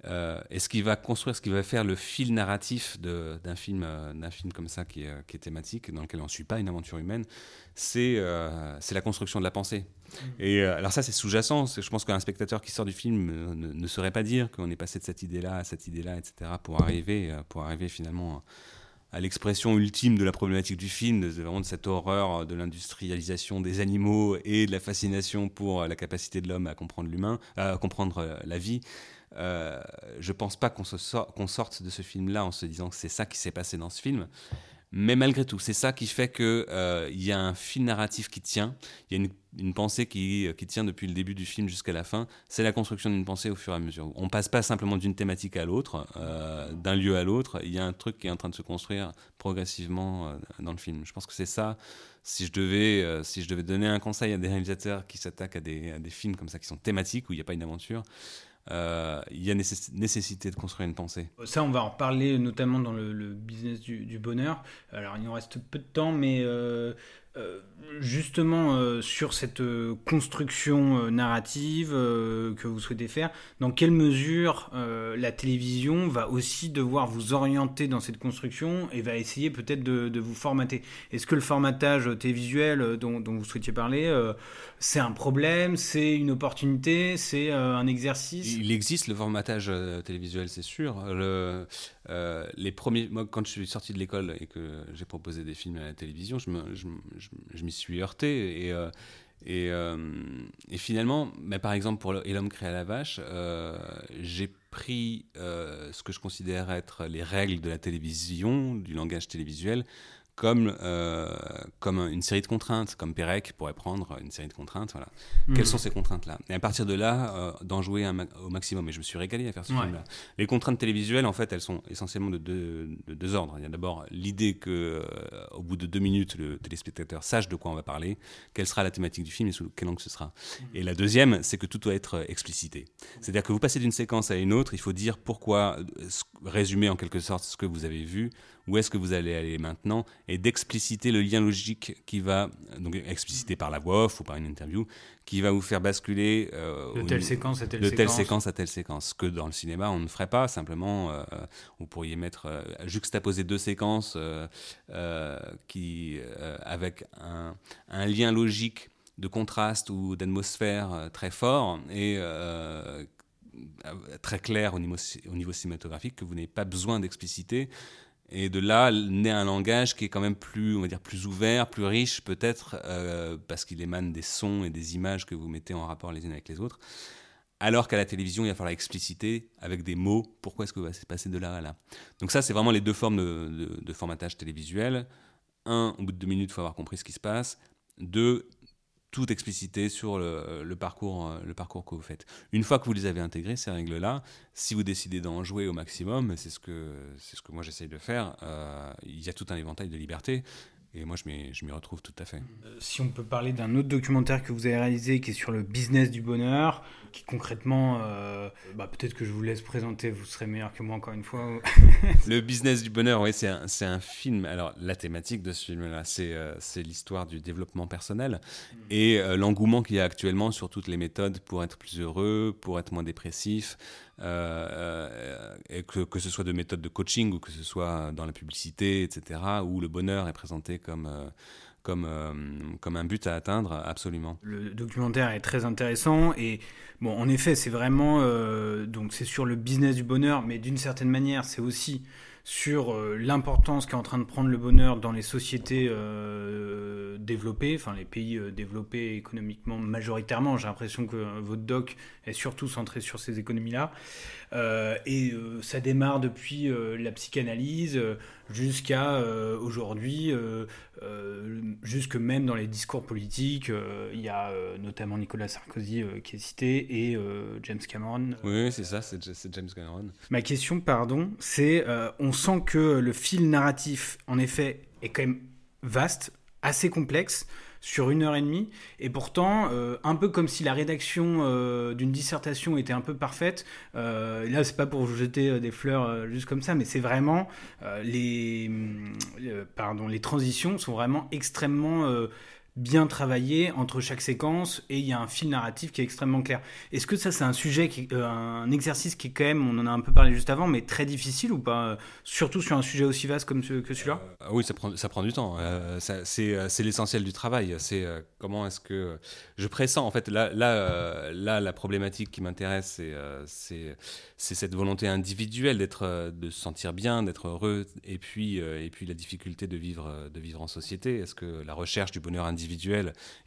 Euh, et ce qui va construire, ce qui va faire le fil narratif d'un film, euh, d'un film comme ça qui est, qui est, thématique, dans lequel on ne suit pas une aventure humaine, c'est euh, la construction de la pensée. Mmh. Et alors ça, c'est sous-jacent. Je pense qu'un spectateur qui sort du film ne, ne saurait pas dire qu'on est passé de cette idée-là à cette idée-là, etc., pour arriver, pour arriver finalement à l'expression ultime de la problématique du film, de, vraiment de cette horreur de l'industrialisation des animaux et de la fascination pour la capacité de l'homme à comprendre l'humain, à comprendre la vie. Euh, je pense pas qu'on qu'on sorte de ce film-là en se disant que c'est ça qui s'est passé dans ce film. Mais malgré tout, c'est ça qui fait qu'il euh, y a un fil narratif qui tient, il y a une, pensée qui, qui, tient depuis le début du film jusqu'à la fin. C'est la construction d'une pensée au fur et à mesure. On passe pas simplement d'une thématique à l'autre, euh, d'un lieu à l'autre. Il y a un truc qui est en train de se construire progressivement euh, dans le film. Je pense que c'est ça. Si je, devais, si je devais donner un conseil à des réalisateurs qui s'attaquent à des, à des films comme ça, qui sont thématiques, où il n'y a pas une aventure, euh, il y a nécessité de construire une pensée. Ça, on va en reparler notamment dans le, business du, bonheur. Alors, il nous reste peu de temps, mais euh, euh, justement euh, sur cette euh, construction narrative que vous souhaitez faire, dans quelle mesure la télévision va aussi devoir vous orienter dans cette construction et va essayer peut-être de, vous formater? Est-ce que le formatage télévisuel dont, vous souhaitiez parler, c'est un problème, c'est une opportunité, c'est un exercice? Il existe le formatage télévisuel, c'est sûr. Le, les premiers, moi, quand je suis sorti de l'école et que j'ai proposé des films à la télévision, je me, je, je, m'y suis heurté. Et, euh, euh, et, finalement, mais par exemple, pour Et l'homme créé la vache, euh, j'ai pris ce que je considère être les règles de la télévision, du langage télévisuel, comme, euh, comme une série de contraintes, comme Pérec pourrait prendre une série de contraintes. Voilà. Hmm. Quelles sont ces contraintes-là? Et à partir de là, euh, d'en jouer au maximum. Et je me suis régalé à faire ce film-là. Les contraintes télévisuelles, en fait, elles sont essentiellement de deux, de deux ordres. Il y a d'abord l'idée que, euh, au bout de deux minutes, le téléspectateur sache de quoi on va parler, quelle sera la thématique du film et sous quel angle ce sera. Hmm. Et la deuxième, c'est que tout doit être explicité. C'est-à-dire que vous passez d'une séquence à une autre, il faut dire pourquoi, résumer en quelque sorte ce que vous avez vu, où est-ce que vous allez aller maintenant, et d'expliciter le lien logique qui va, donc explicité par la voix off ou par une interview, qui va vous faire basculer euh, de telle séquence à telle, de telle séquence. à telle séquence. Que dans le cinéma, on ne ferait pas. Simplement, euh, vous pourriez mettre euh, juxtaposer deux séquences qui, avec un, un, lien logique de contraste ou d'atmosphère très fort et très clair au niveau, au niveau cinématographique que vous n'avez pas besoin d'expliciter et de là naît un langage qui est quand même plus, on va dire, plus ouvert, plus riche peut-être, euh, parce qu'il émane des sons et des images que vous mettez en rapport les unes avec les autres. Alors qu'à la télévision, il va falloir expliciter avec des mots pourquoi est-ce que va se passer de là à là. Donc ça, c'est vraiment les deux formes de, de formatage télévisuel. Un, au bout de deux minutes, il faut avoir compris ce qui se passe. Deux, tout explicité sur le, parcours, euh, le parcours que vous faites. Une fois que vous les avez intégrés, ces règles-là, si vous décidez d'en jouer au maximum, c'est ce que, c'est ce que moi j'essaye de faire, euh, il y a tout un éventail de liberté. Et moi, je m'y retrouve tout à fait. Euh, si on peut parler d'un autre documentaire que vous avez réalisé qui est sur le business du bonheur, qui concrètement, euh, bah, peut-être que je vous laisse présenter, vous serez meilleur que moi encore une fois. le business du bonheur, oui, c'est un, un, film. Alors, la thématique de ce film-là, c'est euh, l'histoire du développement personnel mm. et l'engouement qu'il y a actuellement sur toutes les méthodes pour être plus heureux, pour être moins dépressif. et que, que, ce soit de méthodes de coaching ou que ce soit dans la publicité, etc., où le bonheur est présenté comme, euh, comme, euh, comme un but à atteindre, absolument. Le documentaire est très intéressant et bon, en effet, c'est vraiment euh, donc c'est sur le business du bonheur, mais d'une certaine manière, c'est aussi sur l'importance qu'est en train de prendre le bonheur dans les sociétés développés, enfin les pays développés économiquement majoritairement. J'ai l'impression que votre doc est surtout centré sur ces économies-là. et ça démarre depuis la psychanalyse jusqu'à aujourd'hui euh, jusque même dans les discours politiques, euh, il y a euh, notamment Nicolas Sarkozy qui est cité et James Cameron. Oui, c'est ça, c'est James Cameron. Ma question, pardon, c'est on sent que le fil narratif, en effet, est quand même vaste, assez complexe. sur une heure et demie. Et pourtant, un peu comme si la rédaction d'une dissertation était un peu parfaite. là, c'est pas pour vous jeter des fleurs juste comme ça, mais c'est vraiment les, pardon, les transitions sont vraiment extrêmement bien travaillé entre chaque séquence et il y a un fil narratif qui est extrêmement clair. Est-ce que ça c'est un sujet, euh, un exercice qui est quand même, on en a un peu parlé juste avant, mais très difficile ou pas Surtout sur un sujet aussi vaste comme que celui-là? Euh, Oui, ça prend, ça prend du temps. Euh, c'est l'essentiel du travail. C'est comment est-ce que je pressens en fait là là là la problématique qui m'intéresse c'est c'est cette volonté individuelle d'être de se sentir bien, d'être heureux et puis et puis la difficulté de vivre de vivre en société. Est-ce que la recherche du bonheur individuel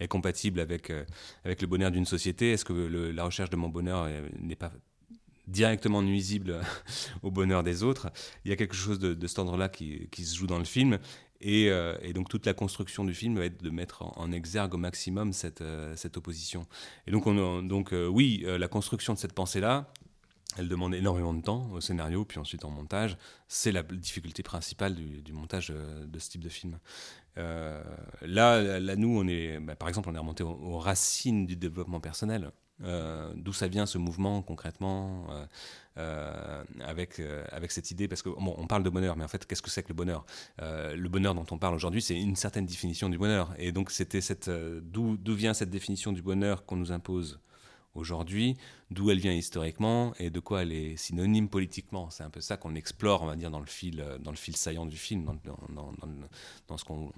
est compatible avec, euh, avec le bonheur d'une société Est-ce que la recherche de mon bonheur n'est pas directement nuisible au bonheur des autres? Il y a quelque chose de, cet ordre-là qui, qui, se joue dans le film. Et, euh, et, donc toute la construction du film va être de mettre en, exergue au maximum cette, euh, cette opposition. Et donc, on, donc oui, la construction de cette pensée-là, elle demande énormément de temps au scénario, puis ensuite en montage. C'est la difficulté principale du, montage de, ce type de film. Euh, là, là, nous, on est, bah, par exemple, on est remonté aux, racines du développement personnel. Euh, d'où ça vient ce mouvement concrètement euh, avec, avec cette idée? Parce que bon, on parle de bonheur, mais en fait, qu'est-ce que c'est que le bonheur? Le bonheur dont on parle aujourd'hui, c'est une certaine définition du bonheur. Et donc, c'était cette d'où vient cette définition du bonheur qu'on nous impose aujourd'hui, d'où elle vient historiquement et de quoi elle est synonyme politiquement. C'est un peu ça qu'on explore, on va dire, dans le fil, euh, dans le fil saillant du film, dans, ce qu'on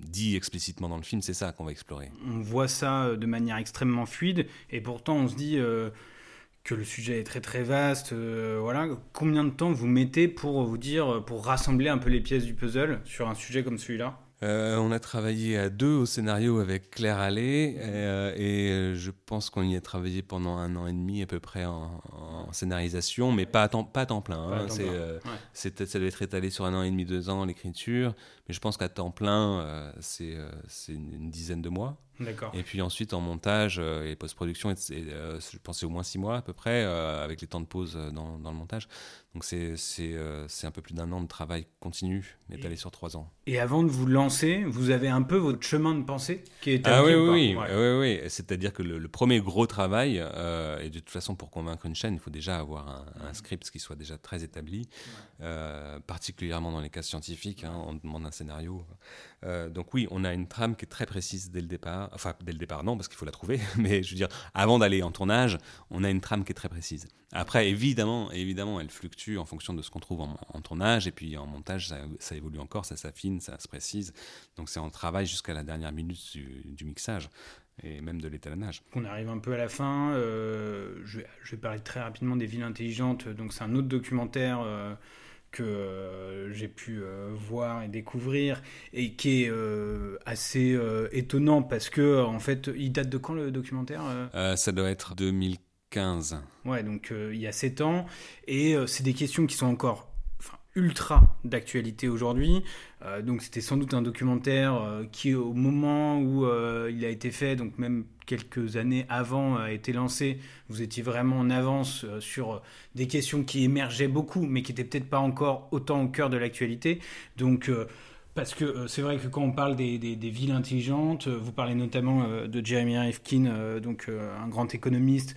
dit explicitement dans le film, c'est ça qu'on va explorer. On voit ça euh, de manière extrêmement fluide et pourtant on se dit... Euh, que le sujet est très très vaste, voilà. Combien de temps vous mettez pour vous dire, pour rassembler un peu les pièces du puzzle sur un sujet comme celui-là? Euh, on a travaillé à deux au scénario avec Claire Allais euh, et euh, je pense qu'on y a travaillé pendant un an et demi à peu près en, scénarisation, mais pas à temps, pas temps plein. Hein. ça devait être étalé sur un an et demi, deux ans l'écriture, mais je pense qu'à temps plein, c'est une, dizaine de mois. Et puis ensuite en montage et post-production, je pensais au moins six mois à peu près, avec les temps de pause dans, dans le montage. Donc c'est euh, un peu plus d'un an de travail continu, étalé sur trois ans. Et avant de vous lancer, vous avez un peu votre chemin de pensée qui est Ah oui, oui, oui, oui, C'est-à-dire que le, premier gros travail, euh, et de toute façon pour convaincre une chaîne, il faut déjà avoir un, script qui soit déjà très établi, euh, particulièrement dans les cas scientifiques, hein, on demande un Euh, donc oui, on a une trame qui est très précise dès le départ, enfin dès le départ non, parce qu'il faut la trouver, mais je veux dire, avant d'aller en tournage, on a une trame qui est très précise. Après, évidemment, évidemment, elle fluctue en fonction de ce qu'on trouve en, tournage, et puis en montage, ça, évolue encore, ça s'affine, ça se précise. Donc c'est en travail jusqu'à la dernière minute du, mixage et même de l'étalonnage. On arrive un peu à la fin. Euh, je, vais, parler très rapidement des villes intelligentes. Donc c'est un autre documentaire. Euh, que euh, j'ai pu voir et découvrir et qui est assez étonnant parce que en fait il date de quand le documentaire Ça doit être 2015 15. Ouais, donc euh, il y a 7 ans. Et euh, c'est des questions qui sont encore ultra d'actualité aujourd'hui. Euh, donc c'était sans doute un documentaire qui, au moment où il a été fait, donc même quelques années avant a été lancé, vous étiez vraiment en avance sur des questions qui émergeaient beaucoup, mais qui n'étaient peut-être pas encore autant au cœur de l'actualité. Donc parce que euh, c'est vrai que quand on parle des, villes intelligentes, euh, vous parlez notamment euh, de Jeremy Rifkin, donc un grand économiste,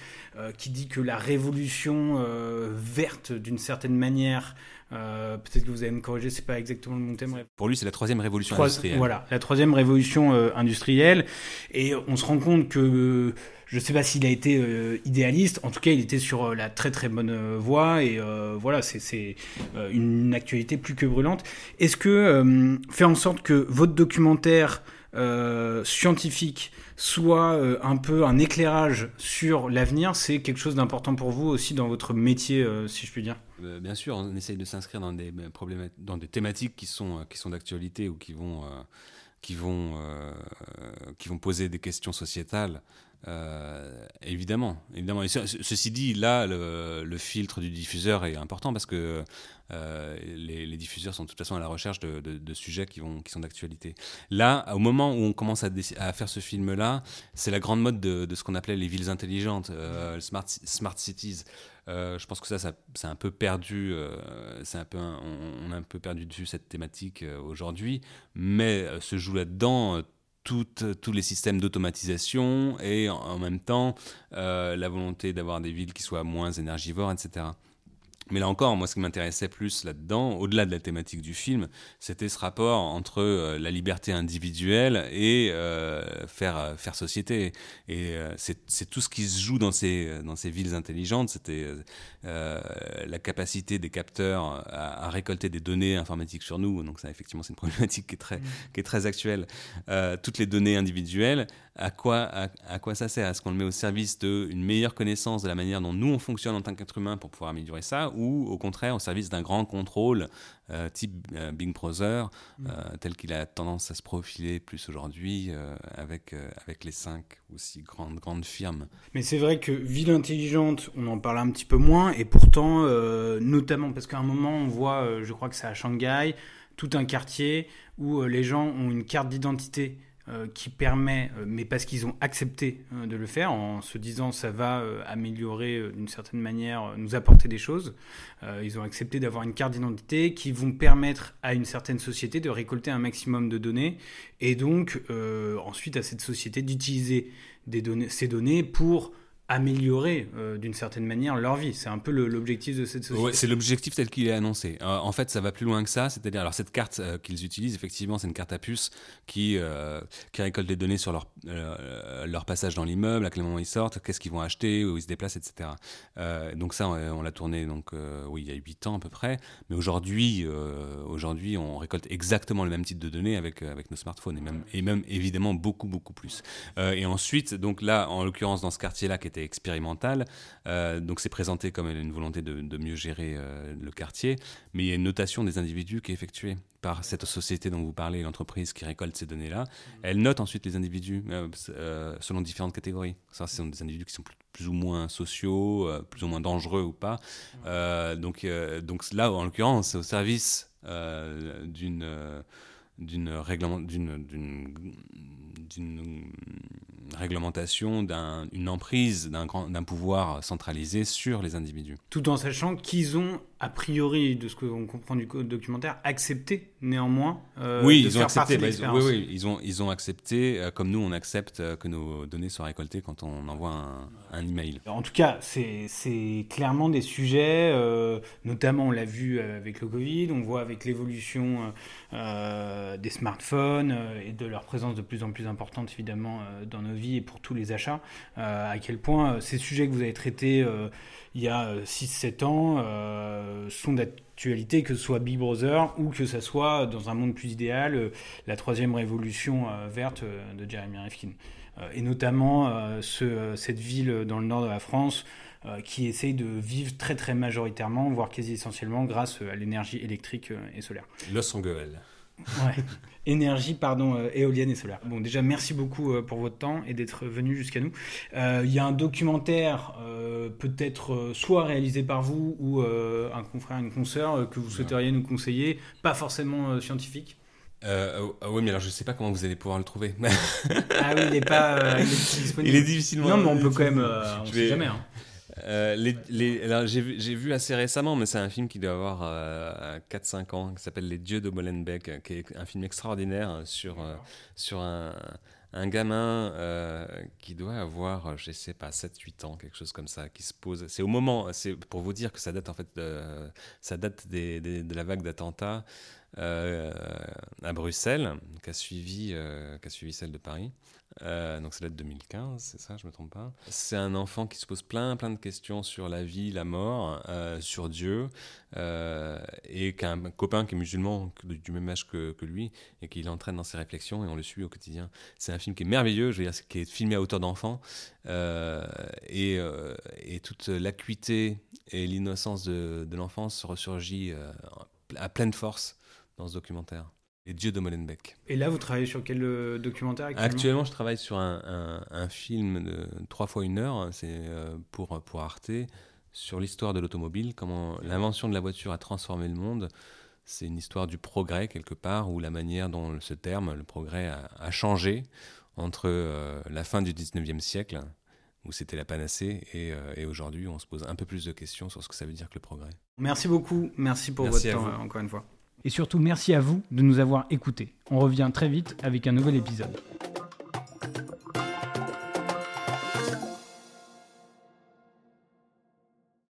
qui dit que la révolution verte, d'une certaine manière, peut-être que vous allez me corriger, c'est pas exactement le mon thème. Pour lui, c'est la troisième révolution industrielle. Voilà, la troisième révolution industrielle, et on se rend compte que je ne sais pas s'il a été euh, idéaliste. En tout cas, il était sur euh, la très très bonne euh, voie et voilà, c'est une actualité plus que brûlante. Est-ce que faire en sorte que votre documentaire scientifique soit un peu un éclairage sur l'avenir, c'est quelque chose d'important pour vous aussi dans votre métier, si je puis dire? Bien sûr, on essaye de s'inscrire dans des dans des thématiques qui sont qui sont d'actualité ou qui vont qui vont qui vont poser des questions sociétales euh, évidemment, évidemment. Ceci dit, là, le, filtre du diffuseur est important parce que euh, les, diffuseurs sont de toute façon à la recherche de, sujets qui, sont d'actualité. Là, au moment où on commence à, faire ce film-là, c'est la grande mode de, ce qu'on appelait les villes intelligentes, euh, smart, cities. je pense que ça, ça c'est un peu perdu. c'est un peu, on, a un peu perdu dessus cette thématique aujourd'hui, mais se joue là-dedans tous les systèmes d'automatisation et en, même temps la volonté d'avoir des villes qui soient moins énergivores, etc. Mais là encore, moi, ce qui m'intéressait plus là-dedans, au-delà de la thématique du film, c'était ce rapport entre euh, la liberté individuelle et euh, faire, euh, faire société. Et c'est tout ce qui se joue dans ces, dans ces villes intelligentes. C'était la capacité des capteurs à, récolter des données informatiques sur nous. Donc ça, effectivement, c'est une problématique qui est très, mmh. qui est très actuelle. toutes les données individuelles, à quoi, à, quoi ça sert? Est-ce qu'on le met au service d'une meilleure connaissance de la manière dont nous, on fonctionne en tant qu'être humain pour pouvoir améliorer ça? Ou au contraire au service d'un grand contrôle euh, type euh, Big Brother, mm. euh, tel qu'il a tendance à se profiler plus aujourd'hui avec, avec les cinq ou six grandes, grandes firmes. Mais c'est vrai que ville intelligente, on en parle un petit peu moins, et pourtant, notamment parce qu'à un moment, on voit, je crois que c'est à Shanghai, tout un quartier où les gens ont une carte d'identité euh, qui permet, euh, mais parce qu'ils ont accepté euh, de le faire, en se disant ça va améliorer d'une certaine manière, nous apporter des choses. ils ont accepté d'avoir une carte d'identité qui vont permettre à une certaine société de récolter un maximum de données et donc ensuite à cette société d'utiliser ces données pour améliorer euh, d'une certaine manière leur vie. C'est un peu l'objectif de cette société. c'est l'objectif tel qu'il est annoncé. Euh, en fait, ça va plus loin que ça. C'est-à-dire, alors cette carte euh, qu'ils utilisent, effectivement, c'est une carte à puce qui, qui récolte des données sur leur, leur passage dans l'immeuble, à quel moment ils sortent, qu'est-ce qu'ils vont acheter, où ils se déplacent, etc. donc ça, on, l'a tourné donc, oui, il y a 8 ans à peu près. Mais aujourd'hui, aujourd'hui, on récolte exactement le même type de données avec, avec nos smartphones et même, et même évidemment beaucoup, beaucoup plus. et ensuite, donc là, en l'occurrence, dans ce quartier-là qui est expérimental, euh, donc c'est présenté comme une volonté de, mieux gérer euh, le quartier, mais il y a une notation des individus qui est effectuée par cette société dont vous parlez, l'entreprise qui récolte ces données-là. Elle note ensuite les individus euh, selon différentes catégories. Ça, ce sont des individus qui sont plus, ou moins sociaux, plus ou moins dangereux ou pas. donc, donc là, en l'occurrence, c'est au service d'une d'une règlement d'une d'une réglementation, d'une emprise, d'un pouvoir centralisé sur les individus. Tout en sachant qu'ils ont a priori, de ce qu'on comprend du documentaire, accepté néanmoins euh, oui, ils ont accepté, bah, oui, oui, ils ont, ils ont accepté, euh, comme nous, on accepte euh, que nos données soient récoltées quand on envoie un, un email. En tout cas, c'est clairement des sujets, notamment on l'a vu avec le Covid, on voit avec l'évolution des smartphones et de leur présence de plus en plus importante, évidemment, dans nos vies et pour tous les achats, à quel point ces sujets que vous avez traités il y a 6-7 ans sont d'actualité, que ce soit Big Brother ou que ce soit, dans un monde plus idéal, euh, la troisième révolution euh, verte de Jeremy Rifkin. et notamment cette ville dans le nord de la France qui essaye de vivre très très majoritairement, voire quasi essentiellement, grâce à l'énergie électrique et solaire. Los. Ouais. Énergie, pardon, euh, éolienne et solaire. Bon, déjà, merci beaucoup euh, pour votre temps et d'être venu jusqu'à nous. Euh, il y a un documentaire, peut-être soit réalisé par vous ou un confrère, une consoeur, que vous souhaiteriez nous conseiller, pas forcément scientifique. oui, mais alors je ne sais pas comment vous allez pouvoir le trouver. ah oui, il n'est pas disponible. Il est difficilement. Non, mais on peut quand même. on ne sait jamais. Hein. Euh, j'ai, vu assez récemment, mais c'est un film qui doit avoir 4-5 euh, ans, qui s'appelle Les Dieux de Molenbeek, qui est un film extraordinaire sur, euh, sur un, un gamin qui doit avoir, je sais pas, 7-8 ans, quelque chose comme ça, qui se pose. C'est au moment, c'est pour vous dire que ça date en fait, de, ça date de la vague d'attentats à Bruxelles, qui a, suivi, qui a suivi celle de Paris. Euh, donc c'est date 2015, c'est ça, je me trompe pas? C'est un enfant qui se pose plein, plein de questions sur la vie, la mort, euh, sur Dieu, euh, et qu'un copain qui est musulman du même âge que, lui, et qui l'entraîne dans ses réflexions, et on le suit au quotidien. C'est un film qui est merveilleux, je veux dire, qui est filmé à hauteur d'enfant, et, et, toute l'acuité et l'innocence de, de l'enfance ressurgit à pleine force dans ce documentaire. Les dieux de Molenbeek. Et là, vous travaillez sur quel euh, documentaire actuellement? Actuellement, je travaille sur un, un, film de 3 fois une heure, c'est euh, pour, pour Arte, sur l'histoire de l'automobile, comment l'invention de la voiture a transformé le monde. C'est une histoire du progrès, quelque part, ou la manière dont ce terme, le progrès, a, changé entre euh, la fin du 19e siècle, où c'était la panacée, et, et aujourd'hui, on se pose un peu plus de questions sur ce que ça veut dire que le progrès. Merci beaucoup, merci pour votre temps, encore une fois. Et surtout, merci à vous de nous avoir écoutés. On revient très vite avec un nouvel épisode.